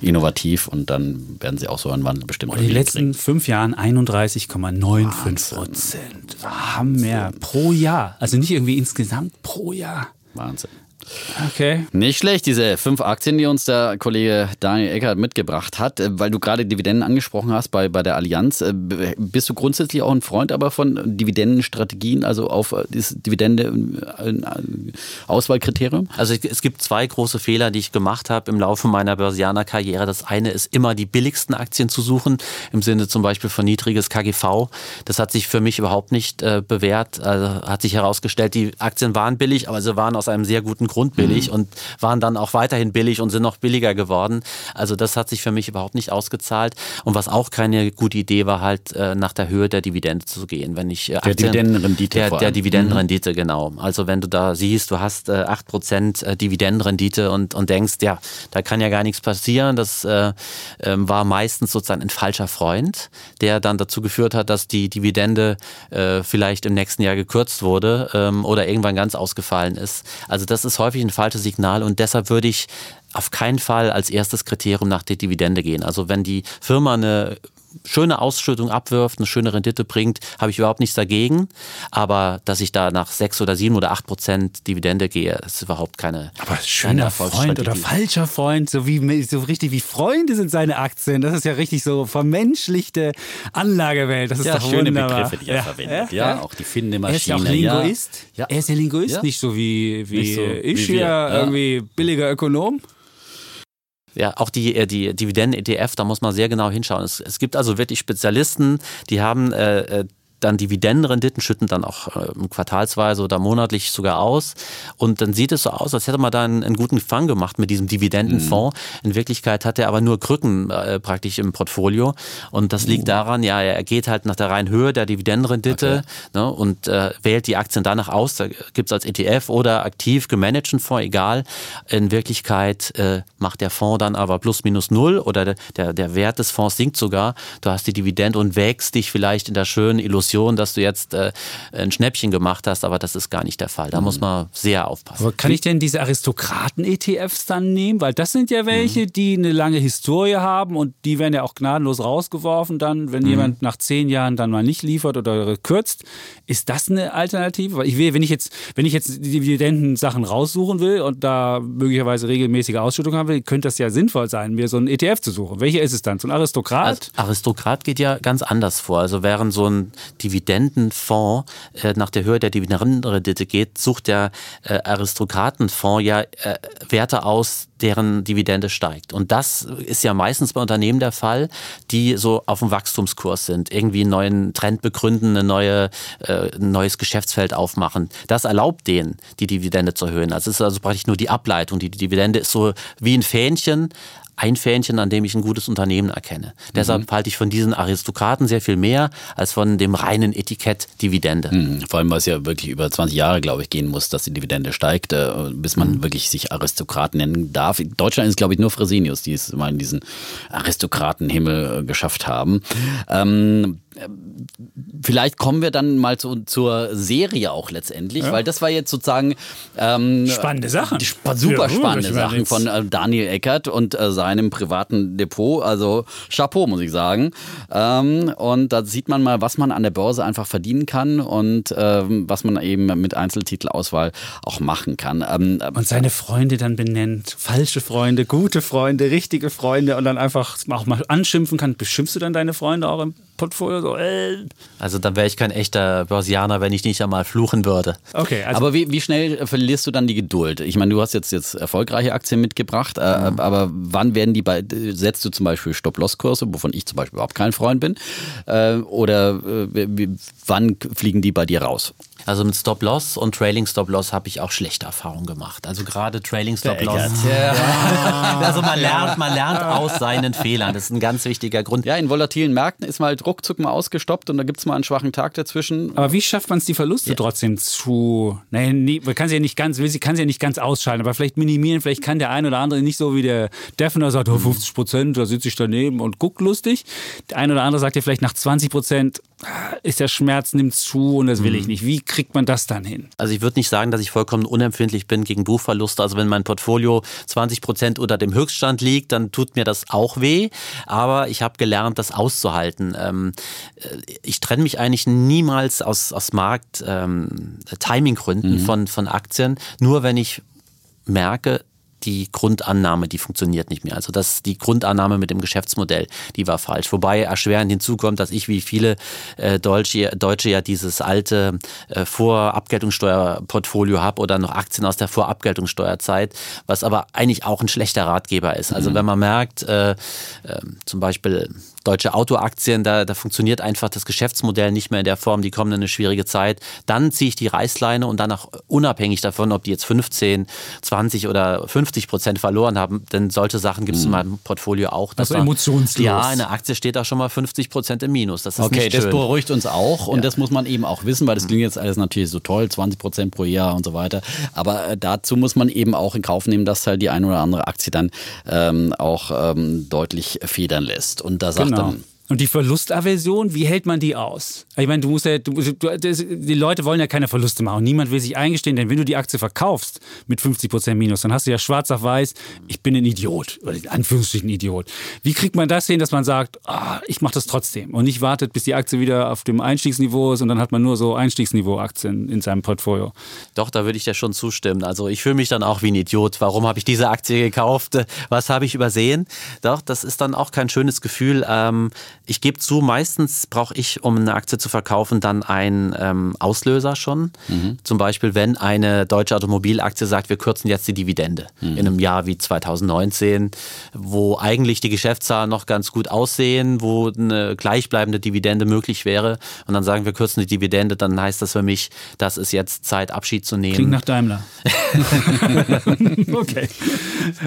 innovativ und dann werden sie auch so einen Wandel bestimmt. Und in den letzten bringen. fünf Jahren 31,95 Prozent. Hammer pro Jahr. Also nicht irgendwie insgesamt pro Jahr. Wahnsinn. Okay. Nicht schlecht, diese fünf Aktien, die uns der Kollege Daniel Eckert mitgebracht hat. Äh, weil du gerade Dividenden angesprochen hast bei, bei der Allianz. Äh, bist du grundsätzlich auch ein Freund aber von Dividendenstrategien, also auf äh, das Dividende-Auswahlkriterium? Also es gibt zwei große Fehler, die ich gemacht habe im Laufe meiner Börsianer-Karriere. Das eine ist immer die billigsten Aktien zu suchen, im Sinne zum Beispiel von niedriges KGV. Das hat sich für mich überhaupt nicht äh, bewährt. Also hat sich herausgestellt, die Aktien waren billig, aber sie waren aus einem sehr guten Grund grundbillig mhm. und waren dann auch weiterhin billig und sind noch billiger geworden. Also das hat sich für mich überhaupt nicht ausgezahlt. Und was auch keine gute Idee war, halt äh, nach der Höhe der Dividende zu gehen. Wenn ich äh, Aktien, der Dividendenrendite. Der, der Dividendenrendite, mhm. genau. Also wenn du da siehst, du hast äh, 8% äh, Dividendenrendite und, und denkst, ja, da kann ja gar nichts passieren. Das äh, ähm, war meistens sozusagen ein falscher Freund, der dann dazu geführt hat, dass die Dividende äh, vielleicht im nächsten Jahr gekürzt wurde ähm, oder irgendwann ganz ausgefallen ist. Also das ist häufig ein falsches Signal und deshalb würde ich auf keinen Fall als erstes Kriterium nach der Dividende gehen. Also wenn die Firma eine schöne Ausschüttung abwirft, eine schöne Rendite bringt, habe ich überhaupt nichts dagegen. Aber dass ich da nach sechs oder sieben oder acht Prozent Dividende gehe, ist überhaupt keine. Aber schöner Freund oder falscher Freund, so wie so richtig wie Freunde sind seine Aktien. Das ist ja richtig so vermenschlichte Anlagewelt. Das ist ja, doch schöne wunderbar. Begriffe, die er ja, verwendet. Ja, ja, auch die Findemaschine. Er ist ja auch Linguist. Ja. Er ist ja Linguist, nicht so wie, wie so, ich wie hier irgendwie billiger Ökonom. Ja, auch die, äh, die Dividenden-ETF, da muss man sehr genau hinschauen. Es, es gibt also wirklich Spezialisten, die haben äh, äh dann Dividendenrenditen, schütten dann auch äh, quartalsweise oder monatlich sogar aus. Und dann sieht es so aus, als hätte man da einen, einen guten Fang gemacht mit diesem Dividendenfonds. Mhm. In Wirklichkeit hat er aber nur Krücken äh, praktisch im Portfolio. Und das liegt uh. daran, ja, er geht halt nach der reinen Höhe der Dividendenrendite okay. ne, und äh, wählt die Aktien danach aus. Da gibt es als ETF oder aktiv gemanagten Fonds, egal. In Wirklichkeit äh, macht der Fonds dann aber plus minus null oder der, der Wert des Fonds sinkt sogar. Du hast die Dividende und wägst dich vielleicht in der schönen Illusion, dass du jetzt äh, ein Schnäppchen gemacht hast, aber das ist gar nicht der Fall. Da mhm. muss man sehr aufpassen. Aber kann ich denn diese Aristokraten-ETFs dann nehmen? Weil das sind ja welche, mhm. die eine lange Historie haben und die werden ja auch gnadenlos rausgeworfen dann, wenn mhm. jemand nach zehn Jahren dann mal nicht liefert oder kürzt. Ist das eine Alternative? Weil ich will, wenn ich jetzt, wenn ich jetzt die Dividenden-Sachen raussuchen will und da möglicherweise regelmäßige Ausschüttung haben will, könnte das ja sinnvoll sein, mir so einen ETF zu suchen. Welcher ist es dann? So ein Aristokrat? Also Aristokrat geht ja ganz anders vor. Also während so ein Dividendenfonds äh, nach der Höhe der Dividendenrendite geht, sucht der äh, Aristokratenfonds ja äh, Werte aus, deren Dividende steigt. Und das ist ja meistens bei Unternehmen der Fall, die so auf dem Wachstumskurs sind, irgendwie einen neuen Trend begründen, eine neue, äh, ein neues Geschäftsfeld aufmachen. Das erlaubt denen, die Dividende zu erhöhen. Das ist also praktisch nur die Ableitung. Die Dividende ist so wie ein Fähnchen, ein Fähnchen, an dem ich ein gutes Unternehmen erkenne. Mhm. Deshalb halte ich von diesen Aristokraten sehr viel mehr als von dem reinen Etikett Dividende. Mhm. Vor allem, weil es ja wirklich über 20 Jahre, glaube ich, gehen muss, dass die Dividende steigt, äh, bis man mhm. wirklich sich Aristokraten nennen darf. In Deutschland ist, glaube ich, nur Fresenius, die es mal in diesen Aristokratenhimmel äh, geschafft haben. Ähm, vielleicht kommen wir dann mal zu, zur Serie auch letztendlich, ja. weil das war jetzt sozusagen ähm, spannende Sachen. Die sp super ja, spannende Sachen von äh, Daniel Eckert und äh, seinem privaten Depot. Also Chapeau, muss ich sagen. Ähm, und da sieht man mal, was man an der Börse einfach verdienen kann und ähm, was man eben mit Einzeltitelauswahl auch machen kann. Ähm, und seine Freunde dann benennt. Falsche Freunde, gute Freunde, richtige Freunde und dann einfach auch mal anschimpfen kann. Beschimpfst du dann deine Freunde auch im Portfolio? So, äh. Also dann wäre ich kein echter Börsianer, wenn ich nicht einmal fluchen würde. Okay. Also aber wie, wie schnell verlierst du dann die Geduld? Ich meine, du hast jetzt, jetzt erfolgreiche Aktien mitgebracht, äh, mhm. aber wann werden die bei, setzt du zum Beispiel Stop-Loss-Kurse, wovon ich zum Beispiel überhaupt kein Freund bin? Äh, oder äh, wann fliegen die bei dir raus? Also mit Stop-Loss und Trailing Stop-Loss habe ich auch schlechte Erfahrungen gemacht. Also gerade Trailing Stop-Loss. Ja. Also man lernt, man lernt aus seinen Fehlern. Das ist ein ganz wichtiger Grund. Ja, in volatilen Märkten ist mal ruckzuck mal ausgestoppt und da gibt es mal einen schwachen Tag dazwischen. Aber wie schafft man es, die Verluste ja. trotzdem zu. Nein, nee, man kann sie ja nicht ganz, sie kann sie ja nicht ganz ausschalten, aber vielleicht minimieren, vielleicht kann der ein oder andere nicht so wie der Defner sagt, oh, 50 Prozent, da sitze ich daneben und guckt lustig. Der ein oder andere sagt ja vielleicht nach 20 Prozent ist der Schmerz nimmt zu und das will ich mhm. nicht. Wie kriegt man das dann hin? Also ich würde nicht sagen, dass ich vollkommen unempfindlich bin gegen Buchverluste. Also wenn mein Portfolio 20 Prozent unter dem Höchststand liegt, dann tut mir das auch weh. Aber ich habe gelernt, das auszuhalten. Ähm, äh, ich trenne mich eigentlich niemals aus, aus Markt-Timing-Gründen ähm, mhm. von, von Aktien. Nur wenn ich merke, die Grundannahme, die funktioniert nicht mehr. Also das die Grundannahme mit dem Geschäftsmodell, die war falsch. Wobei erschwerend hinzukommt, dass ich wie viele äh, Deutsche, Deutsche ja dieses alte äh, Vorabgeltungssteuerportfolio habe oder noch Aktien aus der Vorabgeltungssteuerzeit, was aber eigentlich auch ein schlechter Ratgeber ist. Also mhm. wenn man merkt, äh, äh, zum Beispiel deutsche Autoaktien, da, da funktioniert einfach das Geschäftsmodell nicht mehr in der Form, die kommen in eine schwierige Zeit. Dann ziehe ich die Reißleine und dann auch unabhängig davon, ob die jetzt 15, 20 oder 50 Prozent verloren haben, denn solche Sachen gibt es in mhm. meinem Portfolio auch. Also emotionslos. Ja, eine Aktie steht auch schon mal 50 Prozent im Minus. Das ist okay, nicht schön. das beruhigt uns auch und ja. das muss man eben auch wissen, weil das klingt jetzt alles natürlich so toll, 20 Prozent pro Jahr und so weiter. Aber äh, dazu muss man eben auch in Kauf nehmen, dass halt die eine oder andere Aktie dann ähm, auch ähm, deutlich federn lässt. Und da sagt genau. Und die Verlustaversion, wie hält man die aus? Ich meine, du musst ja, du, du, die Leute wollen ja keine Verluste machen. Niemand will sich eingestehen, denn wenn du die Aktie verkaufst mit 50% Minus, dann hast du ja schwarz auf weiß, ich bin ein Idiot oder in Anführungsstrichen Idiot. Wie kriegt man das hin, dass man sagt, ah, ich mache das trotzdem und nicht wartet, bis die Aktie wieder auf dem Einstiegsniveau ist und dann hat man nur so Einstiegsniveau-Aktien in seinem Portfolio? Doch, da würde ich dir schon zustimmen. Also ich fühle mich dann auch wie ein Idiot. Warum habe ich diese Aktie gekauft? Was habe ich übersehen? Doch, das ist dann auch kein schönes Gefühl. Ähm, ich gebe zu, meistens brauche ich, um eine Aktie zu verkaufen, dann einen ähm, Auslöser schon. Mhm. Zum Beispiel, wenn eine deutsche Automobilaktie sagt, wir kürzen jetzt die Dividende mhm. in einem Jahr wie 2019, wo eigentlich die Geschäftszahlen noch ganz gut aussehen, wo eine gleichbleibende Dividende möglich wäre. Und dann sagen wir, kürzen die Dividende, dann heißt das für mich, das ist jetzt Zeit, Abschied zu nehmen. Klingt nach Daimler. okay.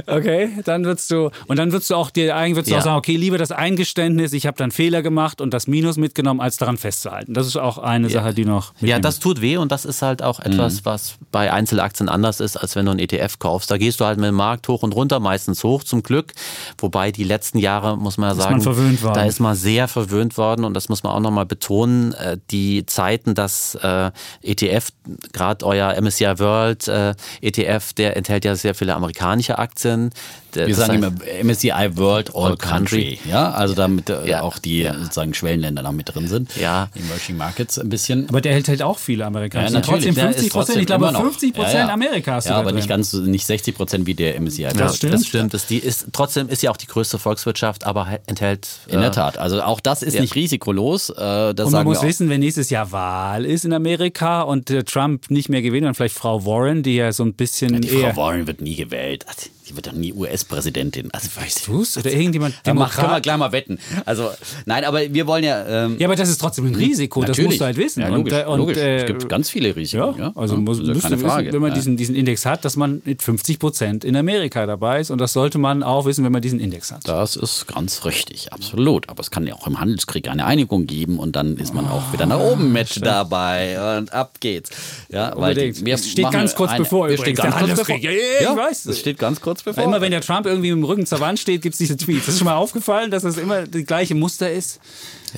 Okay, dann würdest du, und dann würdest du auch dir eigentlich würdest du ja. auch sagen, okay, lieber das Eingeständnis, ich habe dann Fehler gemacht und das Minus mitgenommen, als daran festzuhalten. Das ist auch eine ja. Sache, die noch. Ja, das tut weh und das ist halt auch etwas, mhm. was bei Einzelaktien anders ist, als wenn du einen ETF kaufst. Da gehst du halt mit dem Markt hoch und runter, meistens hoch zum Glück. Wobei die letzten Jahre, muss man ja sagen, man da ist man sehr verwöhnt worden und das muss man auch nochmal betonen. Äh, die Zeiten, dass äh, ETF, gerade euer MSCI World äh, ETF, der enthält ja sehr viele amerikanische Aktien. Wir sagen immer MSCI World All, All Country. Country. Ja, also damit äh, ja. auch die ja. sozusagen Schwellenländer noch mit drin sind. Ja. Emerging Markets ein bisschen. Aber der hält halt auch viele Amerikaner. Ja, natürlich. Trotzdem 50 Prozent, ich glaube 50 Prozent ja, ja. Amerikas. Ja, aber nicht ganz, nicht 60 Prozent wie der MSCI. Das, das stimmt. Das stimmt. Das die ist, trotzdem ist ja auch die größte Volkswirtschaft, aber enthält. In der äh, Tat. Also auch das ist nicht risikolos. Äh, und man muss wissen, wenn nächstes Jahr Wahl ist in Amerika und Trump nicht mehr gewinnt, dann vielleicht Frau Warren, die ja so ein bisschen. die Frau Warren wird nie gewählt. Also, die wird doch nie US-Präsidentin. Also, weißt du es? Oder irgendjemand Demokrat? Können wir gleich mal wetten. Also, nein, aber wir wollen ja. Ähm, ja, aber das ist trotzdem ein Risiko, Natürlich. das musst du halt wissen. Ja, logisch, und, äh, und, logisch. Äh, es gibt ganz viele Risiken. Ja, also ja, muss, also müsste wissen, wenn man diesen, diesen Index hat, dass man mit 50 Prozent in Amerika dabei ist. Und das sollte man auch wissen, wenn man diesen Index hat. Das ist ganz richtig, absolut. Aber es kann ja auch im Handelskrieg eine Einigung geben und dann ist man auch wieder nach oben mit Schön. dabei. Und ab geht's. Ja, weil die, wir steht ganz kurz eine, bevor übrigens der Handelskrieg. Ja, ich weiß. Es steht ganz kurz bevor. Immer wenn der Trump irgendwie im Rücken zur Wand steht, gibt es diese Tweets. Ist schon mal aufgefallen, dass das immer das gleiche Muster ist?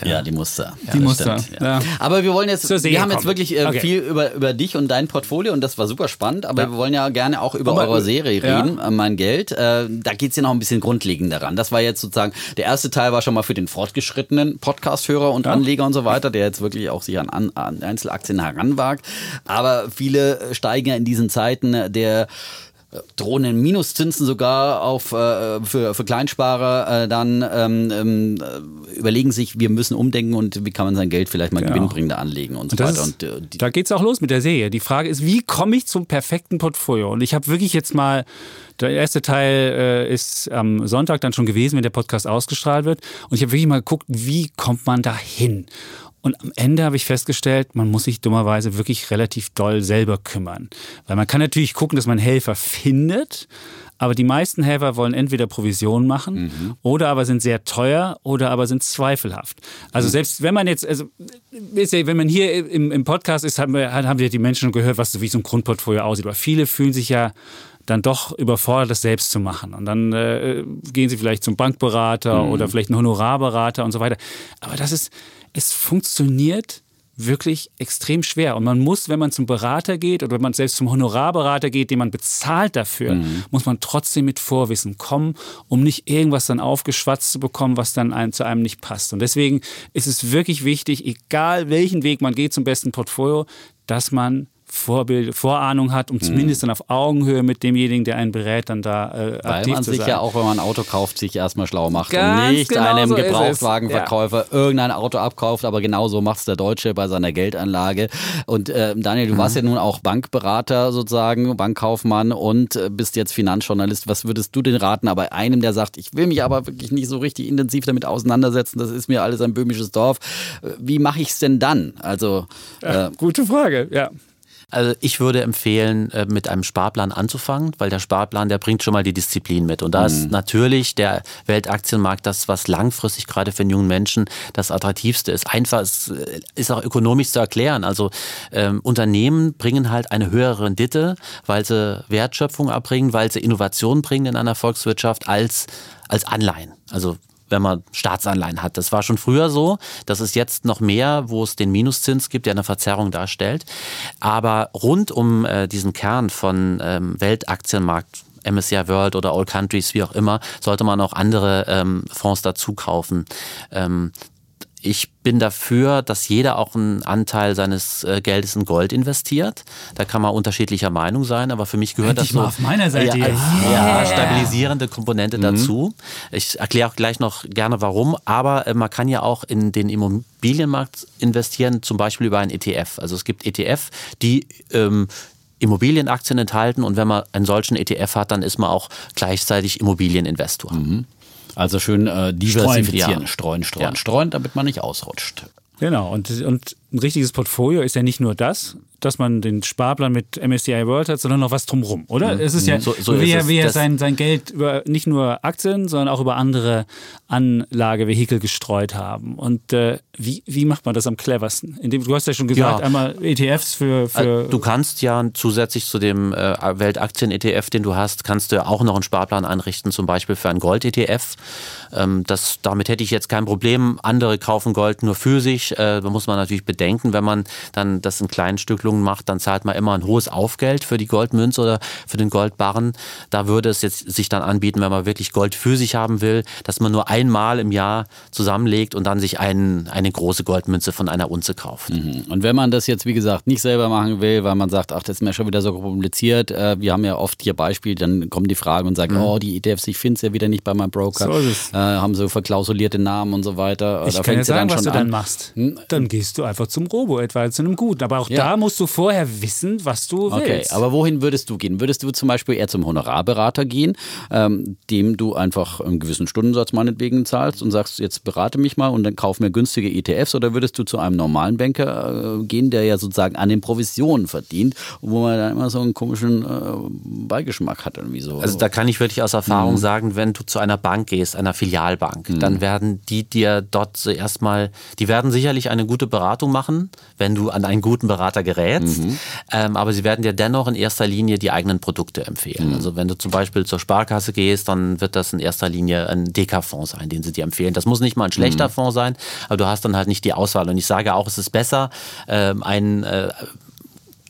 Ja, ja die Muster. Ja, die Muster. Stimmt, ja. Aber wir wollen jetzt, wir haben jetzt wirklich äh, okay. viel über, über dich und dein Portfolio und das war super spannend, aber wir wollen ja gerne auch über eure Serie reden, äh, mein Geld. Äh, da geht es ja noch ein bisschen grundlegender ran. Das war jetzt sozusagen, der erste Teil war schon mal für den fortgeschrittenen Podcast-Hörer und Anleger und so weiter, der jetzt wirklich auch sich an, an Einzelaktien heranwagt. Aber viele steigen ja in diesen Zeiten der drohenden Minuszinsen sogar auf, äh, für, für Kleinsparer äh, dann ähm, ähm, überlegen sich, wir müssen umdenken und wie kann man sein Geld vielleicht mal genau. gewinnbringender anlegen und so weiter. Ist, und, äh, da geht es auch los mit der Serie. Die Frage ist, wie komme ich zum perfekten Portfolio? Und ich habe wirklich jetzt mal, der erste Teil äh, ist am Sonntag dann schon gewesen, wenn der Podcast ausgestrahlt wird. Und ich habe wirklich mal geguckt, wie kommt man da hin? Und am Ende habe ich festgestellt, man muss sich dummerweise wirklich relativ doll selber kümmern. Weil man kann natürlich gucken, dass man Helfer findet, aber die meisten Helfer wollen entweder Provision machen mhm. oder aber sind sehr teuer oder aber sind zweifelhaft. Also mhm. selbst wenn man jetzt, also wenn man hier im, im Podcast ist, haben, wir, haben wir die Menschen schon gehört, was wie so ein Grundportfolio aussieht. Aber viele fühlen sich ja dann doch überfordert, das selbst zu machen. Und dann äh, gehen sie vielleicht zum Bankberater mhm. oder vielleicht einen Honorarberater und so weiter. Aber das ist, es funktioniert wirklich extrem schwer. Und man muss, wenn man zum Berater geht oder wenn man selbst zum Honorarberater geht, den man bezahlt dafür, mhm. muss man trotzdem mit Vorwissen kommen, um nicht irgendwas dann aufgeschwatzt zu bekommen, was dann einem, zu einem nicht passt. Und deswegen ist es wirklich wichtig, egal welchen Weg man geht zum besten Portfolio, dass man Vorbild, Vorahnung hat, um mhm. zumindest dann auf Augenhöhe mit demjenigen, der einen berät, dann da äh, Weil man sich sein. ja auch, wenn man ein Auto kauft, sich erstmal schlau macht Ganz und nicht genau einem so Gebrauchtwagenverkäufer ja. irgendein Auto abkauft, aber genauso macht es der Deutsche bei seiner Geldanlage. Und äh, Daniel, du mhm. warst ja nun auch Bankberater sozusagen, Bankkaufmann und äh, bist jetzt Finanzjournalist. Was würdest du denn raten, aber einem, der sagt, ich will mich aber wirklich nicht so richtig intensiv damit auseinandersetzen, das ist mir alles ein böhmisches Dorf. Äh, wie mache ich es denn dann? Also, ja, äh, gute Frage, ja. Also ich würde empfehlen, äh, mit einem Sparplan anzufangen, weil der Sparplan, der bringt schon mal die Disziplin mit. Und da mhm. ist natürlich der Weltaktienmarkt das, was langfristig gerade für einen jungen Menschen das Attraktivste ist. Einfach, es äh, ist auch ökonomisch zu erklären. Also ähm, Unternehmen bringen halt eine höhere Rendite, weil sie Wertschöpfung erbringen, weil sie Innovation bringen in einer Volkswirtschaft als, als Anleihen. Also wenn man Staatsanleihen hat. Das war schon früher so. Das ist jetzt noch mehr, wo es den Minuszins gibt, der eine Verzerrung darstellt. Aber rund um äh, diesen Kern von ähm, Weltaktienmarkt, MSCI World oder All Countries, wie auch immer, sollte man auch andere ähm, Fonds dazu kaufen. Ähm, ich bin dafür, dass jeder auch einen Anteil seines äh, Geldes in Gold investiert. Da kann man unterschiedlicher Meinung sein, aber für mich gehört Endlich das so mal auf meiner Seite ja, jetzt. ja, stabilisierende Komponente mhm. dazu. Ich erkläre auch gleich noch gerne warum, aber äh, man kann ja auch in den Immobilienmarkt investieren, zum Beispiel über einen ETF. Also es gibt ETF, die ähm, Immobilienaktien enthalten und wenn man einen solchen ETF hat, dann ist man auch gleichzeitig Immobilieninvestor. Mhm. Also schön äh, diversifizieren, streuen, streuen, streuen, ja. streuen, damit man nicht ausrutscht. Genau, und, und ein richtiges Portfolio ist ja nicht nur das, dass man den Sparplan mit MSCI World hat, sondern noch was drumherum, oder? Mhm. Es ist ja, so, so wie, ist wie er sein, sein Geld über nicht nur Aktien, sondern auch über andere Anlagevehikel gestreut haben. Und äh, wie, wie macht man das am cleversten? Indem, du hast ja schon gesagt, ja. einmal ETFs für, für. Du kannst ja zusätzlich zu dem äh, Weltaktien-ETF, den du hast, kannst du auch noch einen Sparplan einrichten, zum Beispiel für einen Gold-ETF. Ähm, das, damit hätte ich jetzt kein Problem. Andere kaufen Gold nur für sich. Äh, da muss man natürlich bedenken, wenn man dann das in kleinen Stücklungen macht, dann zahlt man immer ein hohes Aufgeld für die Goldmünze oder für den Goldbarren. Da würde es jetzt sich dann anbieten, wenn man wirklich Gold für sich haben will, dass man nur einmal im Jahr zusammenlegt und dann sich einen, eine große Goldmünze von einer Unze kauft. Mhm. Und wenn man das jetzt, wie gesagt, nicht selber machen will, weil man sagt, ach, das ist mir schon wieder so kompliziert, äh, wir haben ja oft hier Beispiele, dann kommen die Fragen und sagen, mhm. oh, die ETFs, ich finde es ja wieder nicht bei meinem Broker, so äh, haben so verklausulierte Namen und so weiter. Ich da kann ja sagen, was du an. dann machst. Hm? Dann gehst du einfach zum Robo, etwa zu einem guten. Aber auch ja. da musst du vorher wissen, was du willst. Okay, aber wohin würdest du gehen? Würdest du zum Beispiel eher zum Honorarberater gehen, ähm, dem du einfach einen gewissen Stundensatz meinetwegen zahlst und sagst, jetzt berate mich mal und dann kauf mir günstige ETFs oder würdest du zu einem normalen Banker äh, gehen, der ja sozusagen an den Provisionen verdient, wo man dann immer so einen komischen äh, Beigeschmack hat irgendwie so. Also da kann ich wirklich aus Erfahrung mhm. sagen, wenn du zu einer Bank gehst, einer Filialbank, mhm. dann werden die dir dort zuerst mal, die werden sicherlich eine gute Beratung machen, wenn du an einen guten Berater gerätst, mhm. ähm, aber sie werden dir dennoch in erster Linie die eigenen Produkte empfehlen. Mhm. Also wenn du zum Beispiel zur Sparkasse gehst, dann wird das in erster Linie ein DK-Fonds sein, den sie dir empfehlen. Das muss nicht mal ein schlechter mhm. Fonds sein, aber du hast dann halt nicht die Auswahl. Und ich sage auch, es ist besser, ähm, einen äh,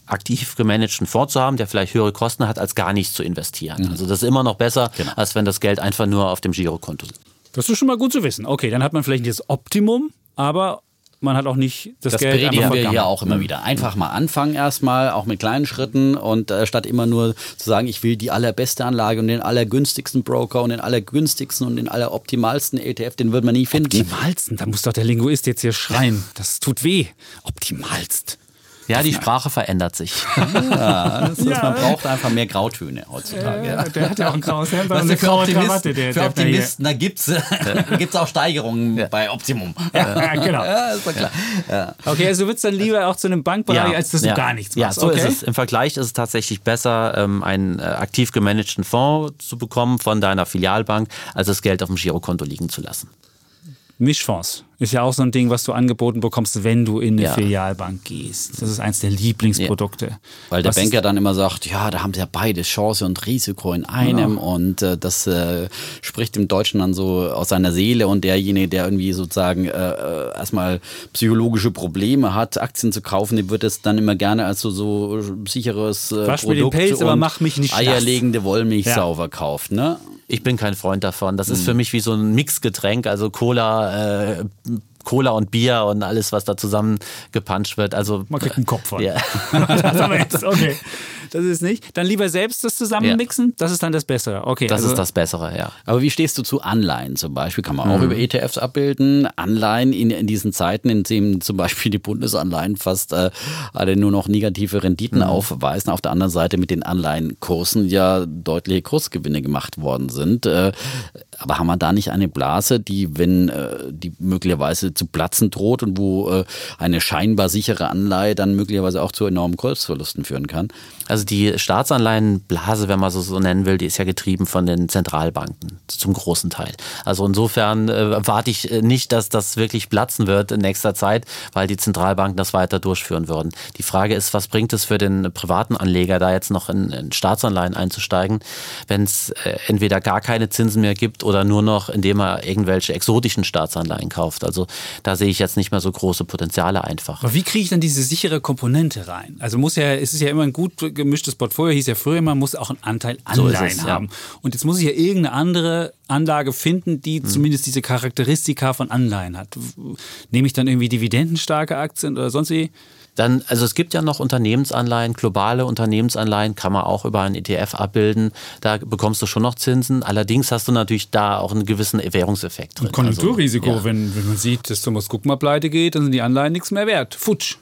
aktiv gemanagten Fonds zu haben, der vielleicht höhere Kosten hat, als gar nichts zu investieren. Mhm. Also das ist immer noch besser, genau. als wenn das Geld einfach nur auf dem Girokonto ist. Das ist schon mal gut zu wissen. Okay, dann hat man vielleicht nicht das Optimum, aber man hat auch nicht das, das Geld. Das predigen wir hier auch immer wieder. Einfach mal anfangen erstmal, auch mit kleinen Schritten und äh, statt immer nur zu sagen, ich will die allerbeste Anlage und den allergünstigsten Broker und den allergünstigsten und den alleroptimalsten ETF, den wird man nie finden. Optimalsten, da muss doch der Linguist jetzt hier schreien. Das tut weh. Optimalst. Ja, die Sprache verändert sich. Ja, ist, ja. Man braucht einfach mehr Grautöne heutzutage. Ja, der hat ja auch ein graues Hemd und eine graue Krawatte. Der, für Optimisten, da gibt es gibt's auch Steigerungen ja. bei Optimum. Ja, genau. Ja, ist doch klar. Okay, also du würdest dann lieber auch zu einem Bankbereich, als dass du gar nichts machst. Ja, so okay? ist es. Im Vergleich ist es tatsächlich besser, ähm, einen äh, aktiv gemanagten Fonds zu bekommen von deiner Filialbank, als das Geld auf dem Girokonto liegen zu lassen. Mischfonds. Ist ja auch so ein Ding, was du angeboten bekommst, wenn du in eine ja. Filialbank gehst. Das ist eins der Lieblingsprodukte. Ja. Weil der was Banker dann immer sagt, ja, da haben sie ja beide Chance und Risiko in einem ja. und äh, das äh, spricht dem Deutschen dann so aus seiner Seele und derjenige, der irgendwie sozusagen äh, äh erstmal psychologische Probleme hat, Aktien zu kaufen, der wird es dann immer gerne als so, so sicheres äh, Wasch Produkt mir den Pelz, aber mach mich nicht eierlegende Wollmilchsau verkauft, ne? Ich bin kein Freund davon. Das ist hm. für mich wie so ein Mixgetränk, also Cola, äh, Cola und Bier und alles, was da zusammen gepanscht wird. Also, Man kriegt einen Kopf von. Ja. das aber jetzt, okay. Das ist nicht. Dann lieber selbst das zusammenmixen, ja. das ist dann das Bessere. Okay. Das also ist das Bessere, ja. Aber wie stehst du zu Anleihen zum Beispiel? Kann man auch mhm. über ETFs abbilden. Anleihen in, in diesen Zeiten, in denen zum Beispiel die Bundesanleihen fast äh, alle nur noch negative Renditen mhm. aufweisen. Auf der anderen Seite mit den Anleihenkursen ja deutliche Kursgewinne gemacht worden sind. Äh, aber haben wir da nicht eine Blase, die, wenn äh, die möglicherweise zu platzen droht und wo äh, eine scheinbar sichere Anleihe dann möglicherweise auch zu enormen Kursverlusten führen kann? Also die Staatsanleihenblase, wenn man so, so nennen will, die ist ja getrieben von den Zentralbanken zum großen Teil. Also insofern äh, erwarte ich äh, nicht, dass das wirklich platzen wird in nächster Zeit, weil die Zentralbanken das weiter durchführen würden. Die Frage ist, was bringt es für den privaten Anleger, da jetzt noch in, in Staatsanleihen einzusteigen, wenn es entweder gar keine Zinsen mehr gibt oder nur noch, indem er irgendwelche exotischen Staatsanleihen kauft. Also da sehe ich jetzt nicht mehr so große Potenziale einfach. Aber wie kriege ich dann diese sichere Komponente rein? Also muss ja, es ist ja immer ein gut gemischtes Portfolio, hieß ja früher, man muss auch einen Anteil Anleihen so es, haben. Ja. Und jetzt muss ich ja irgendeine andere Anlage finden, die hm. zumindest diese Charakteristika von Anleihen hat. Nehme ich dann irgendwie dividendenstarke Aktien oder sonst wie? Dann, also es gibt ja noch Unternehmensanleihen, globale Unternehmensanleihen kann man auch über einen ETF abbilden. Da bekommst du schon noch Zinsen. Allerdings hast du natürlich da auch einen gewissen Währungseffekt drin. Und Konjunkturrisiko, also, ja. wenn, wenn man sieht, dass Thomas mal pleite geht, dann sind die Anleihen nichts mehr wert. Futsch.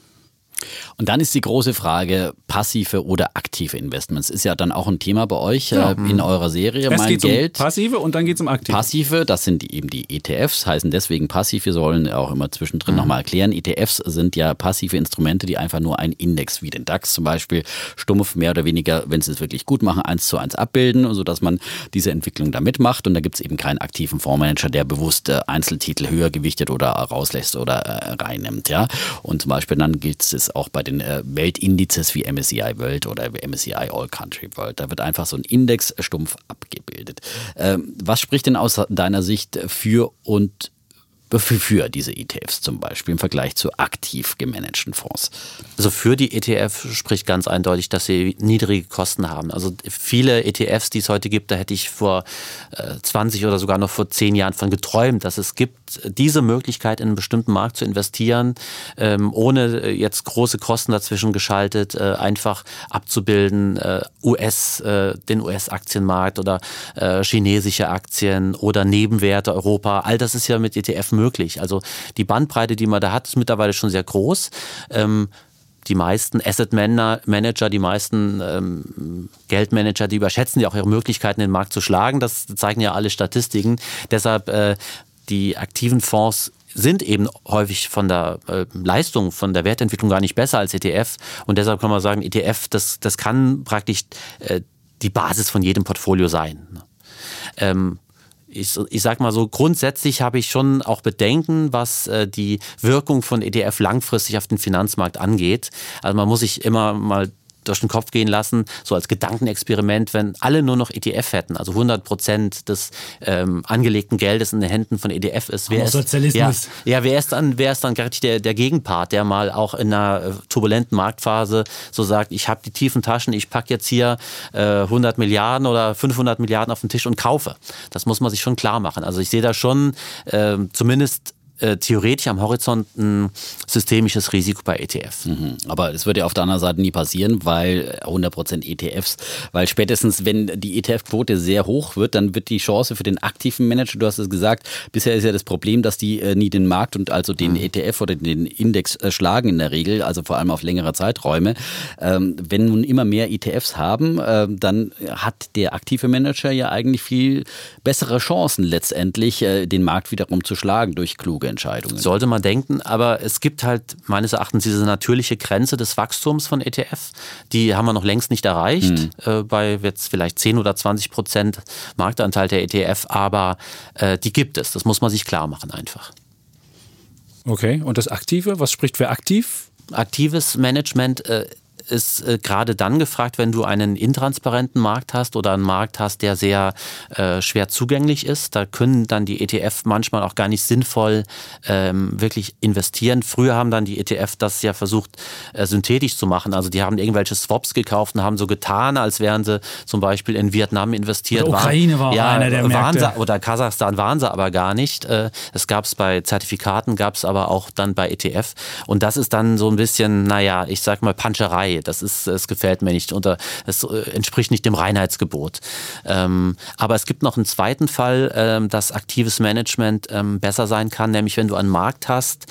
Und dann ist die große Frage, passive oder aktive Investments. Ist ja dann auch ein Thema bei euch ja. äh, in eurer Serie. Es mein Geld. Um passive und dann geht es um aktive. Passive, das sind eben die ETFs, heißen deswegen passiv. Wir sollen auch immer zwischendrin mhm. nochmal erklären. ETFs sind ja passive Instrumente, die einfach nur einen Index wie den DAX zum Beispiel stumpf mehr oder weniger, wenn sie es wirklich gut machen, eins zu eins abbilden, sodass man diese Entwicklung da mitmacht. Und da gibt es eben keinen aktiven Fondsmanager, der bewusst äh, Einzeltitel höher gewichtet oder rauslässt oder äh, reinnimmt. Ja? Und zum Beispiel dann gilt es auch bei den äh, Weltindizes wie MSCI World oder MSCI All Country World. Da wird einfach so ein Index stumpf abgebildet. Ähm, was spricht denn aus deiner Sicht für und für, für diese ETFs zum Beispiel im Vergleich zu aktiv gemanagten Fonds? Also für die ETF spricht ganz eindeutig, dass sie niedrige Kosten haben. Also viele ETFs, die es heute gibt, da hätte ich vor 20 äh, oder sogar noch vor 10 Jahren von geträumt, dass es gibt, diese Möglichkeit in einen bestimmten Markt zu investieren, ähm, ohne äh, jetzt große Kosten dazwischen geschaltet, äh, einfach abzubilden, US, den US-Aktienmarkt oder chinesische Aktien oder Nebenwerte Europa. All das ist ja mit ETF möglich. Also die Bandbreite, die man da hat, ist mittlerweile schon sehr groß. Ähm, die meisten Asset Manager, die meisten ähm, Geldmanager, die überschätzen ja auch ihre Möglichkeiten, den Markt zu schlagen. Das zeigen ja alle Statistiken. Deshalb äh, die aktiven Fonds sind eben häufig von der äh, Leistung, von der Wertentwicklung gar nicht besser als ETF. Und deshalb kann man sagen, ETF, das, das kann praktisch äh, die Basis von jedem Portfolio sein. Ähm, ich, ich sag mal so, grundsätzlich habe ich schon auch Bedenken, was äh, die Wirkung von ETF langfristig auf den Finanzmarkt angeht. Also man muss sich immer mal durch den Kopf gehen lassen, so als Gedankenexperiment, wenn alle nur noch ETF hätten, also 100 Prozent des ähm, angelegten Geldes in den Händen von ETF ist. Wer ist. Ja, ja wer ist dann, wer ist dann gerade der, der Gegenpart, der mal auch in einer äh, turbulenten Marktphase so sagt, ich habe die tiefen Taschen, ich packe jetzt hier äh, 100 Milliarden oder 500 Milliarden auf den Tisch und kaufe. Das muss man sich schon klar machen. Also ich sehe da schon äh, zumindest äh, theoretisch am Horizont ein systemisches Risiko bei ETFs. Mhm. Aber es wird ja auf der anderen Seite nie passieren, weil 100% ETFs, weil spätestens, wenn die ETF-Quote sehr hoch wird, dann wird die Chance für den aktiven Manager, du hast es gesagt, bisher ist ja das Problem, dass die äh, nie den Markt und also den mhm. ETF oder den Index äh, schlagen in der Regel, also vor allem auf längere Zeiträume. Ähm, wenn nun immer mehr ETFs haben, äh, dann hat der aktive Manager ja eigentlich viel bessere Chancen letztendlich, äh, den Markt wiederum zu schlagen durch kluge kluge Entscheidungen. Sollte man denken, aber es gibt halt meines Erachtens diese natürliche Grenze des Wachstums von ETF. Die haben wir noch längst nicht erreicht, mhm. äh, bei jetzt vielleicht 10 oder 20 Prozent Marktanteil der ETF, aber äh, die gibt es. Das muss man sich klar machen einfach. Okay, und das Aktive, was spricht für aktiv? Aktives Management äh, ist äh, gerade dann gefragt, wenn du einen intransparenten Markt hast oder einen Markt hast, der sehr äh, schwer zugänglich ist. Da können dann die ETF manchmal auch gar nicht sinnvoll ähm, wirklich investieren. Früher haben dann die ETF das ja versucht, äh, synthetisch zu machen. Also die haben irgendwelche Swaps gekauft und haben so getan, als wären sie zum Beispiel in Vietnam investiert. Oder Ukraine war, ja, einer der waren sie, Oder Kasachstan waren sie aber gar nicht. Äh, es gab es bei Zertifikaten, gab es aber auch dann bei ETF. Und das ist dann so ein bisschen, naja, ich sag mal Panscherei das ist, es gefällt mir nicht. Unter, es äh, entspricht nicht dem Reinheitsgebot. Ähm, aber es gibt noch einen zweiten Fall, ähm, dass aktives Management ähm, besser sein kann, nämlich wenn du einen Markt hast,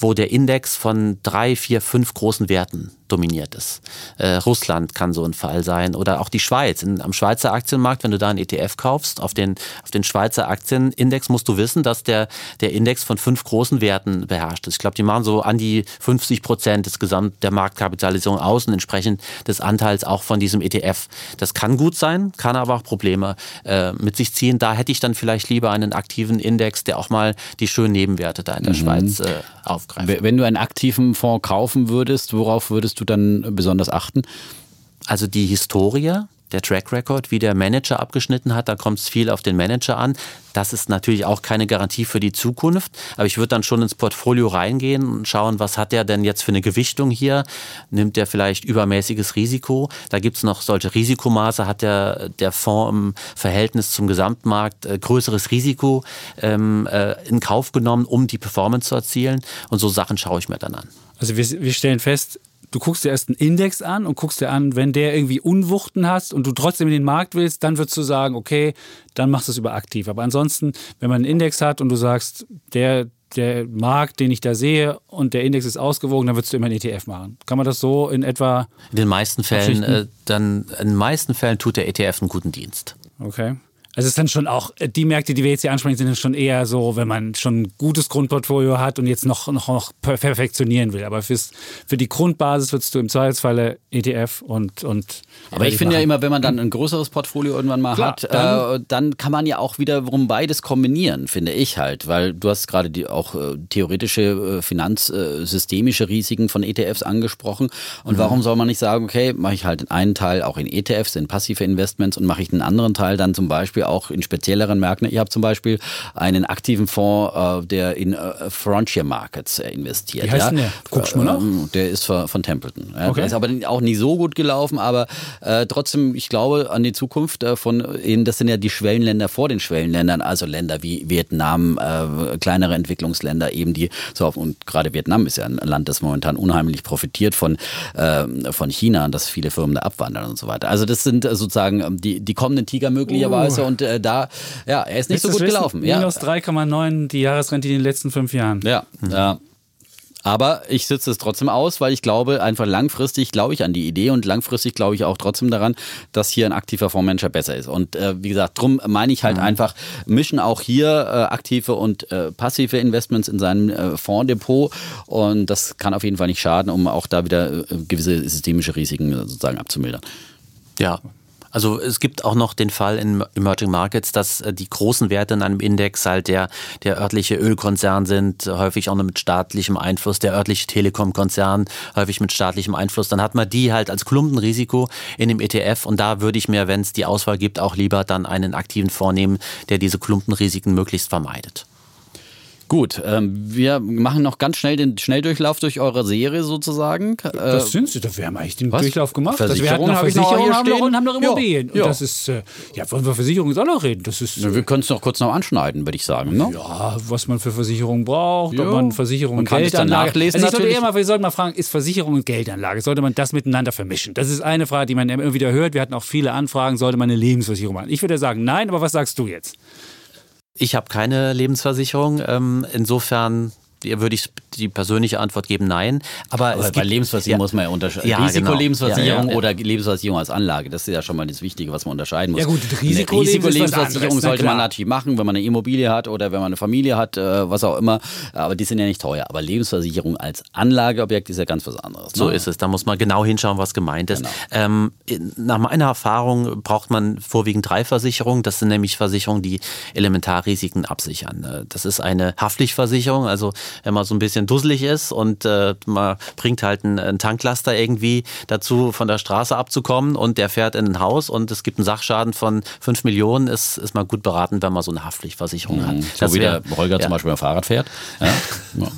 wo der Index von drei, vier, fünf großen Werten dominiert ist. Äh, Russland kann so ein Fall sein oder auch die Schweiz. In, am Schweizer Aktienmarkt, wenn du da einen ETF kaufst, auf den, auf den Schweizer Aktienindex musst du wissen, dass der, der Index von fünf großen Werten beherrscht ist. Ich glaube, die machen so an die 50 Prozent des Gesamt der Marktkapitalisierung aus und entsprechend des Anteils auch von diesem ETF. Das kann gut sein, kann aber auch Probleme äh, mit sich ziehen. Da hätte ich dann vielleicht lieber einen aktiven Index, der auch mal die schönen Nebenwerte da in der mhm. Schweiz äh, aufgreift. Wenn du einen aktiven Fonds kaufen würdest, worauf würdest du dann besonders achten? Also die Historie, der Track Record, wie der Manager abgeschnitten hat. Da kommt es viel auf den Manager an. Das ist natürlich auch keine Garantie für die Zukunft. Aber ich würde dann schon ins Portfolio reingehen und schauen, was hat der denn jetzt für eine Gewichtung hier? Nimmt der vielleicht übermäßiges Risiko? Da gibt es noch solche Risikomaße. Hat der, der Fonds im Verhältnis zum Gesamtmarkt äh, größeres Risiko ähm, äh, in Kauf genommen, um die Performance zu erzielen? Und so Sachen schaue ich mir dann an. Also wir, wir stellen fest, du guckst dir erst einen Index an und guckst dir an, wenn der irgendwie Unwuchten hast und du trotzdem in den Markt willst, dann würdest du sagen, okay, dann machst du es über aktiv. Aber ansonsten, wenn man einen Index hat und du sagst, der, der Markt, den ich da sehe und der Index ist ausgewogen, dann würdest du immer einen ETF machen. Kann man das so in etwa? In den meisten Fällen, äh, dann in den meisten Fällen tut der ETF einen guten Dienst. Okay. Also es ist dann schon auch, äh, die Märkte, die wir jetzt hier ansprechen, sind dann schon eher so, wenn man schon ein gutes Grundportfolio hat und jetzt noch, noch, noch perfektionieren will. Aber fürs, für die Grundbasis würdest du im Zweifelsfalle ETF und. und Aber ich finde ja immer, wenn man dann ein größeres Portfolio irgendwann mal Klar, hat, dann, äh, dann, kann man ja auch wiederum beides kombinieren, finde ich halt. Weil du hast gerade die auch äh, theoretische äh, finanzsystemische Risiken von ETFs angesprochen. Und mhm. warum soll man nicht sagen, okay, mache ich halt einen Teil auch in ETFs, in passive Investments und mache ich einen anderen Teil dann zum Beispiel Beispiel auch in spezielleren Märkten. Ich habe zum Beispiel einen aktiven Fonds, äh, der in äh, Frontier Markets äh, investiert. Wie heißt ja? denn der? Guckst du mal nach? Ähm, der ist von Templeton. Okay. Der ist aber auch nicht so gut gelaufen, aber trotzdem, ich glaube an die Zukunft von eben, das sind ja die Schwellenländer vor den Schwellenländern, also Länder wie Vietnam, kleinere Entwicklungsländer eben, die so auf, und gerade Vietnam ist ja ein Land, das momentan unheimlich profitiert von, äh, von China, dass viele Firmen da abwandern und so weiter. Also das sind sozusagen ähm, die, die kommenden Tiger möglicherweise uh und äh, da, ja, er ist nicht Willst so gut gelaufen. Minus ja. 3,9 die Jahresrente in den letzten fünf Jahren. Ja, mhm. ja. Aber ich sitze es trotzdem aus, weil ich glaube, einfach langfristig glaube ich an die Idee und langfristig glaube ich auch trotzdem daran, dass hier ein aktiver Fondsmanager besser ist. Und äh, wie gesagt, drum meine ich halt mhm. einfach, mischen auch hier äh, aktive und äh, passive Investments in seinem äh, Fondsdepot. Und das kann auf jeden Fall nicht schaden, um auch da wieder äh, gewisse systemische Risiken sozusagen abzumildern. Ja, also es gibt auch noch den Fall in Emerging Markets, dass äh, die großen Werte in einem Index halt der, der örtliche Ölkonzern sind, häufig auch mit staatlichem Einfluss, der örtliche Telekom-Konzern, häufig mit staatlichem Einfluss. Dann hat man die halt als Klumpenrisiko in dem ETF und da würde ich mir, wenn es die Auswahl gibt, auch lieber dann einen aktiven vornehmen, der diese Klumpenrisiken möglichst vermeidet. Gut, ähm, wir machen noch ganz schnell den Schnelldurchlauf durch eure Serie sozusagen. Äh, das sind sie, wir haben eigentlich den was? Durchlauf gemacht. Versicherung also wir hatten noch Versicherung, haben, noch, und haben noch Immobilien. Ja, ja. das ist, äh, ja, wollen wir Versicherungen auch noch reden? Das ist, ja, wir können es noch kurz noch anschneiden, würde ich sagen. Ne? Ja, was man für Versicherungen braucht, ja. ob man Versicherung man und Geldanlage. Also ich sollte eher mal, wir sollten mal fragen, ist Versicherung und Geldanlage, sollte man das miteinander vermischen? Das ist eine Frage, die man immer wieder hört. Wir hatten auch viele Anfragen, sollte man eine Lebensversicherung machen? Ich würde sagen, nein, aber was sagst du jetzt? Ich habe keine Lebensversicherung. Ähm, würde ich die persönliche Antwort geben, nein. Aber, Aber bei gibt, Lebensversicherung ja, muss man ja unterscheiden. Ja, Risikolebensversicherung genau. ja, oder Lebensversicherung als Anlage. Das ist ja schon mal das Wichtige, was man unterscheiden muss. Ja gut, Risikolebensversicherung sollte man natürlich machen, wenn man eine Immobilie hat oder wenn man eine Familie hat, äh, was auch immer. Aber die sind ja nicht teuer. Aber Lebensversicherung als Anlageobjekt ist ja ganz was anderes. Ne? So ist es. Da muss man genau hinschauen, was gemeint ist. Genau. Ähm, nach meiner Erfahrung braucht man vorwiegend drei Versicherungen. Das sind nämlich Versicherungen, die Elementarrisiken absichern. Äh, das ist eine Haftpflichtversicherung, also wenn man so ein bisschen dusselig ist und äh, man bringt halt einen, einen, Tanklaster irgendwie dazu, von der Straße abzukommen und der fährt in ein Haus und es gibt einen Sachschaden von 5 Millionen, ist, ist man gut beraten, wenn man so eine Haftpflichtversicherung mhm. hat. So das wie der Holger ja. zum Beispiel beim Fahrrad fährt. Ja. ja.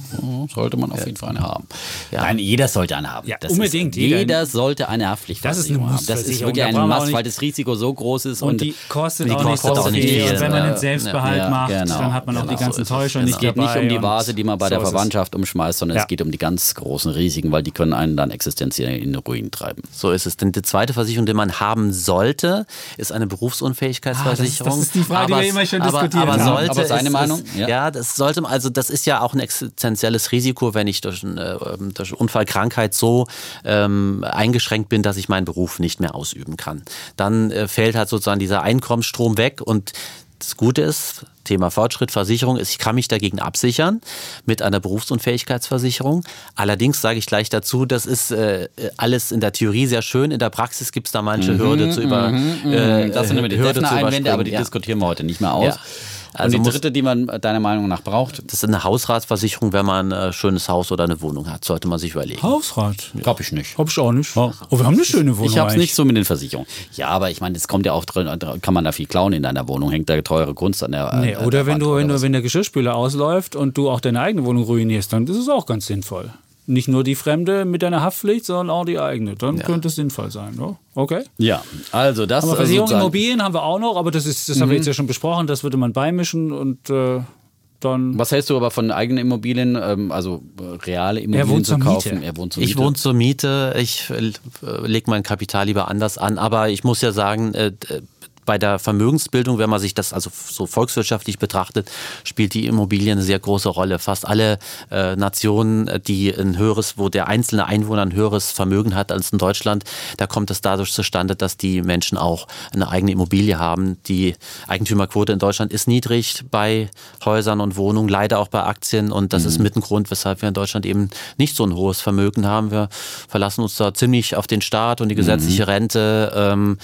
sollte man auf jeden Fall eine haben. Nein, jeder sollte eine haben. Ja, das unbedingt. Ist, jeder sollte eine Haftpflichtversicherung haben. Das ist wirklich ein Mast, weil das Risiko so groß ist. Und, und die kostet, die auch, kostet nicht auch nicht viel. Und wenn man den Selbstbehalt macht, genau. dann hat man auch die genau. ganzen Täuschungen nicht Es geht nicht um die Vase, die man bei so der Verwandtschaft umschmeißt, sondern ja. es geht um die ganz großen Risiken, weil die können einen dann existenziell in den Ruin treiben. So ist es. Denn die zweite Versicherung, die man haben sollte, ist eine Berufsunfähigkeitsversicherung. Ah, das, das, ist die Frage, aber, die wir immer schon diskutiert aber, aber Sollte aber seine ist, Meinung? ja. ja. das sollte, also das ist ja auch ein existenzielles Risiko, wenn ich durch, äh, durch Unfallkrankheit so ähm, eingeschränkt bin, dass ich meinen Beruf nicht mehr ausüben kann. Dann äh, fällt halt sozusagen dieser Einkommensstrom weg und das Gute ist, Thema Fortschrittversicherung ist, ich kann mich dagegen absichern mit einer Berufsunfähigkeitsversicherung. Allerdings sage ich gleich dazu, das ist äh, alles in der Theorie sehr schön, in der Praxis gibt es da manche mhm, Hürde zu über mhm, äh, Das sind immer die Hürde zu Einwände, aber die ja. diskutieren wir heute nicht mehr aus. Ja. Also und die dritte, die man deiner Meinung nach braucht? Das ist eine Hausratsversicherung, wenn man ein schönes Haus oder eine Wohnung hat. Sollte man sich überlegen. Hausrat? Glaube ich nicht. Hab ich auch nicht. Oh, wir haben eine schöne Wohnung. Ich habe es nicht so mit den Versicherungen. Ja, aber ich meine, es kommt ja auch drin, kann man da viel klauen in deiner Wohnung. Hängt da teure Kunst an der. Nee, oder wenn du, wenn du, wenn der Geschirrspüler ausläuft und du auch deine eigene Wohnung ruinierst, dann ist es auch ganz sinnvoll. Nicht nur die Fremde mit deiner Haftpflicht, sondern auch die eigene. Dann ja. könnte es sinnvoll sein. Ne? Okay. Ja, also das. Aber Versicherung Immobilien haben wir auch noch, aber das, ist, das mhm. haben wir mhm. jetzt ja schon besprochen. Das würde man beimischen und. Äh, dann Was hältst du aber von eigenen Immobilien, ähm, also äh, reale Immobilien zu kaufen? Er wohnt zur Miete. Ich wohne zur Miete. Ich äh, lege mein Kapital lieber anders an. Aber ich muss ja sagen, äh, bei der Vermögensbildung, wenn man sich das also so volkswirtschaftlich betrachtet, spielt die Immobilie eine sehr große Rolle. Fast alle äh, Nationen, die ein höheres, wo der einzelne Einwohner ein höheres Vermögen hat als in Deutschland, da kommt es dadurch zustande, dass die Menschen auch eine eigene Immobilie haben. Die Eigentümerquote in Deutschland ist niedrig bei Häusern und Wohnungen, leider auch bei Aktien und das mhm. ist mit ein Grund, weshalb wir in Deutschland eben nicht so ein hohes Vermögen haben. Wir verlassen uns da ziemlich auf den Staat und die gesetzliche mhm. Rente. Ähm,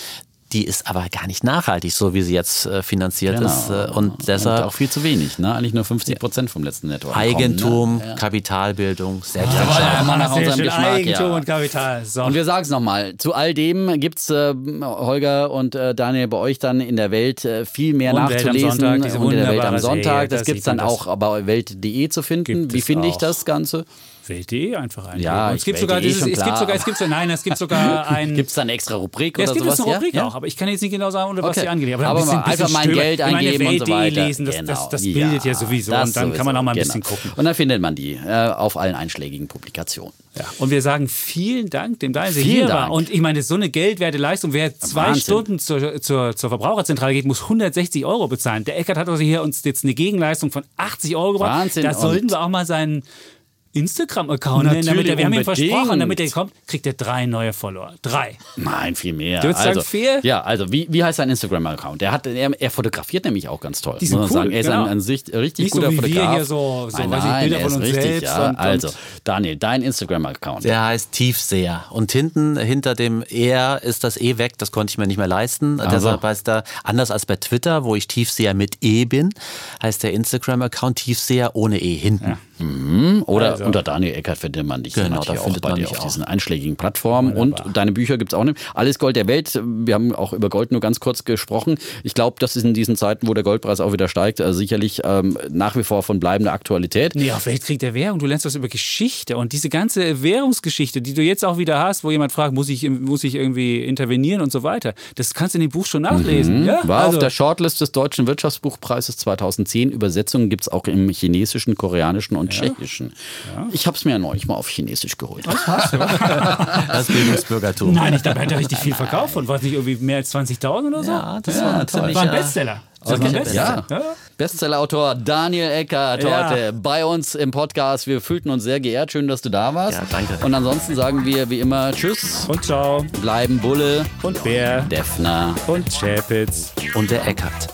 die ist aber gar nicht nachhaltig, so wie sie jetzt äh, finanziert genau. ist. Äh, und deshalb. Und auch viel zu wenig, ne? Eigentlich nur 50 Prozent vom letzten Netto. Eigentum, ne? Kapitalbildung, Selbstentscheidung. Ja, ja, nach unserem Geschmack, Eigentum ja. und Kapital. So. Und wir sagen es nochmal: Zu all dem gibt es, äh, Holger und äh, Daniel, bei euch dann in der Welt äh, viel mehr und nachzulesen. Welt Sonntag, und in der Welt am Sonntag. Das, das gibt es dann auch bei Welt.de zu finden. Wie finde ich das Ganze? Welt.de einfach ein. Ja, es gibt sogar dieses, es gibt sogar, es gibt so, nein, es gibt sogar ein. gibt es da eine extra Rubrik ja, oder es gibt sowas? eine Rubrik ja? auch, aber ich kann jetzt nicht genau sagen, unter was okay. die angelegt. Aber, aber ein bisschen, einfach bisschen mein Geld eingeben und so weiter. lesen, das, genau. das, das bildet ja, ja sowieso und dann sowieso. kann man auch mal ein genau. bisschen gucken. Und dann findet man die äh, auf allen einschlägigen Publikationen. Ja. Und wir sagen vielen Dank dem Daniel, der hier Dank. war. Und ich meine, so eine geldwerte Leistung. Wer zwei Wahnsinn. Stunden zur, zur, zur Verbraucherzentrale geht, muss 160 Euro bezahlen. Der Eckert hat also hier uns jetzt eine Gegenleistung von 80 Euro gebracht. Wahnsinn. Da sollten wir auch mal seinen Instagram-Account nennen, damit er, wir haben ihm versprochen, damit er kommt, kriegt er drei neue Follower. Drei. Nein, viel mehr. Du würdest also, sagen vier? Ja, also wie, wie heißt sein Instagram-Account? Er, er, er fotografiert nämlich auch ganz toll. Die sind muss cool, sagen. Er ist genau. ein, ein richtig Nicht guter so wie Fotograf. Wir hier so, so nein, nein, Bilder von uns richtig, selbst. Ja. Und, also, Daniel, dein Instagram-Account. Der heißt Tiefseher. Und hinten, hinter dem R ist das E weg. Das konnte ich mir nicht mehr leisten. Also. Deshalb heißt er, anders als bei Twitter, wo ich Tiefseher mit E bin, heißt der Instagram-Account Tiefseher ohne E hinten. Ja. Mhm. Oder also. unter Daniel Eckert findet man dich. Genau, da findet man dich auf diesen einschlägigen Plattformen. Wunderbar. Und deine Bücher gibt es auch nicht. Alles Gold der Welt. Wir haben auch über Gold nur ganz kurz gesprochen. Ich glaube, das ist in diesen Zeiten, wo der Goldpreis auch wieder steigt, also sicherlich ähm, nach wie vor von bleibender Aktualität. Nee, auf Weltkrieg der Währung. Du lernst was über Geschichte. Und diese ganze Währungsgeschichte, die du jetzt auch wieder hast, wo jemand fragt, muss ich, muss ich irgendwie intervenieren und so weiter. Das kannst du in dem Buch schon nachlesen. Mhm. Ja? War also. auf der Shortlist des Deutschen Wirtschaftsbuchpreises 2010. Übersetzungen gibt es auch im Chinesischen, Koreanischen und ja. Tschechischen. Ja. Ich habe es mir ja neulich mal auf Chinesisch geholt. Das hast du. das Bildungsbürgertum. Nein, ich glaube, er hat richtig viel verkauft und war es nicht irgendwie mehr als 20.000 oder so? Ja, das ja, war, ziemlich, war ein Bestseller. Okay. Bestseller. Ja. Bestsellerautor Daniel Eckert ja. heute bei uns im Podcast. Wir fühlten uns sehr geehrt. Schön, dass du da warst. Ja, danke. Und ansonsten sagen wir wie immer Tschüss. Und ciao. Bleiben Bulle. Und Bär. Defner. Und Chapitz. Und der Eckert.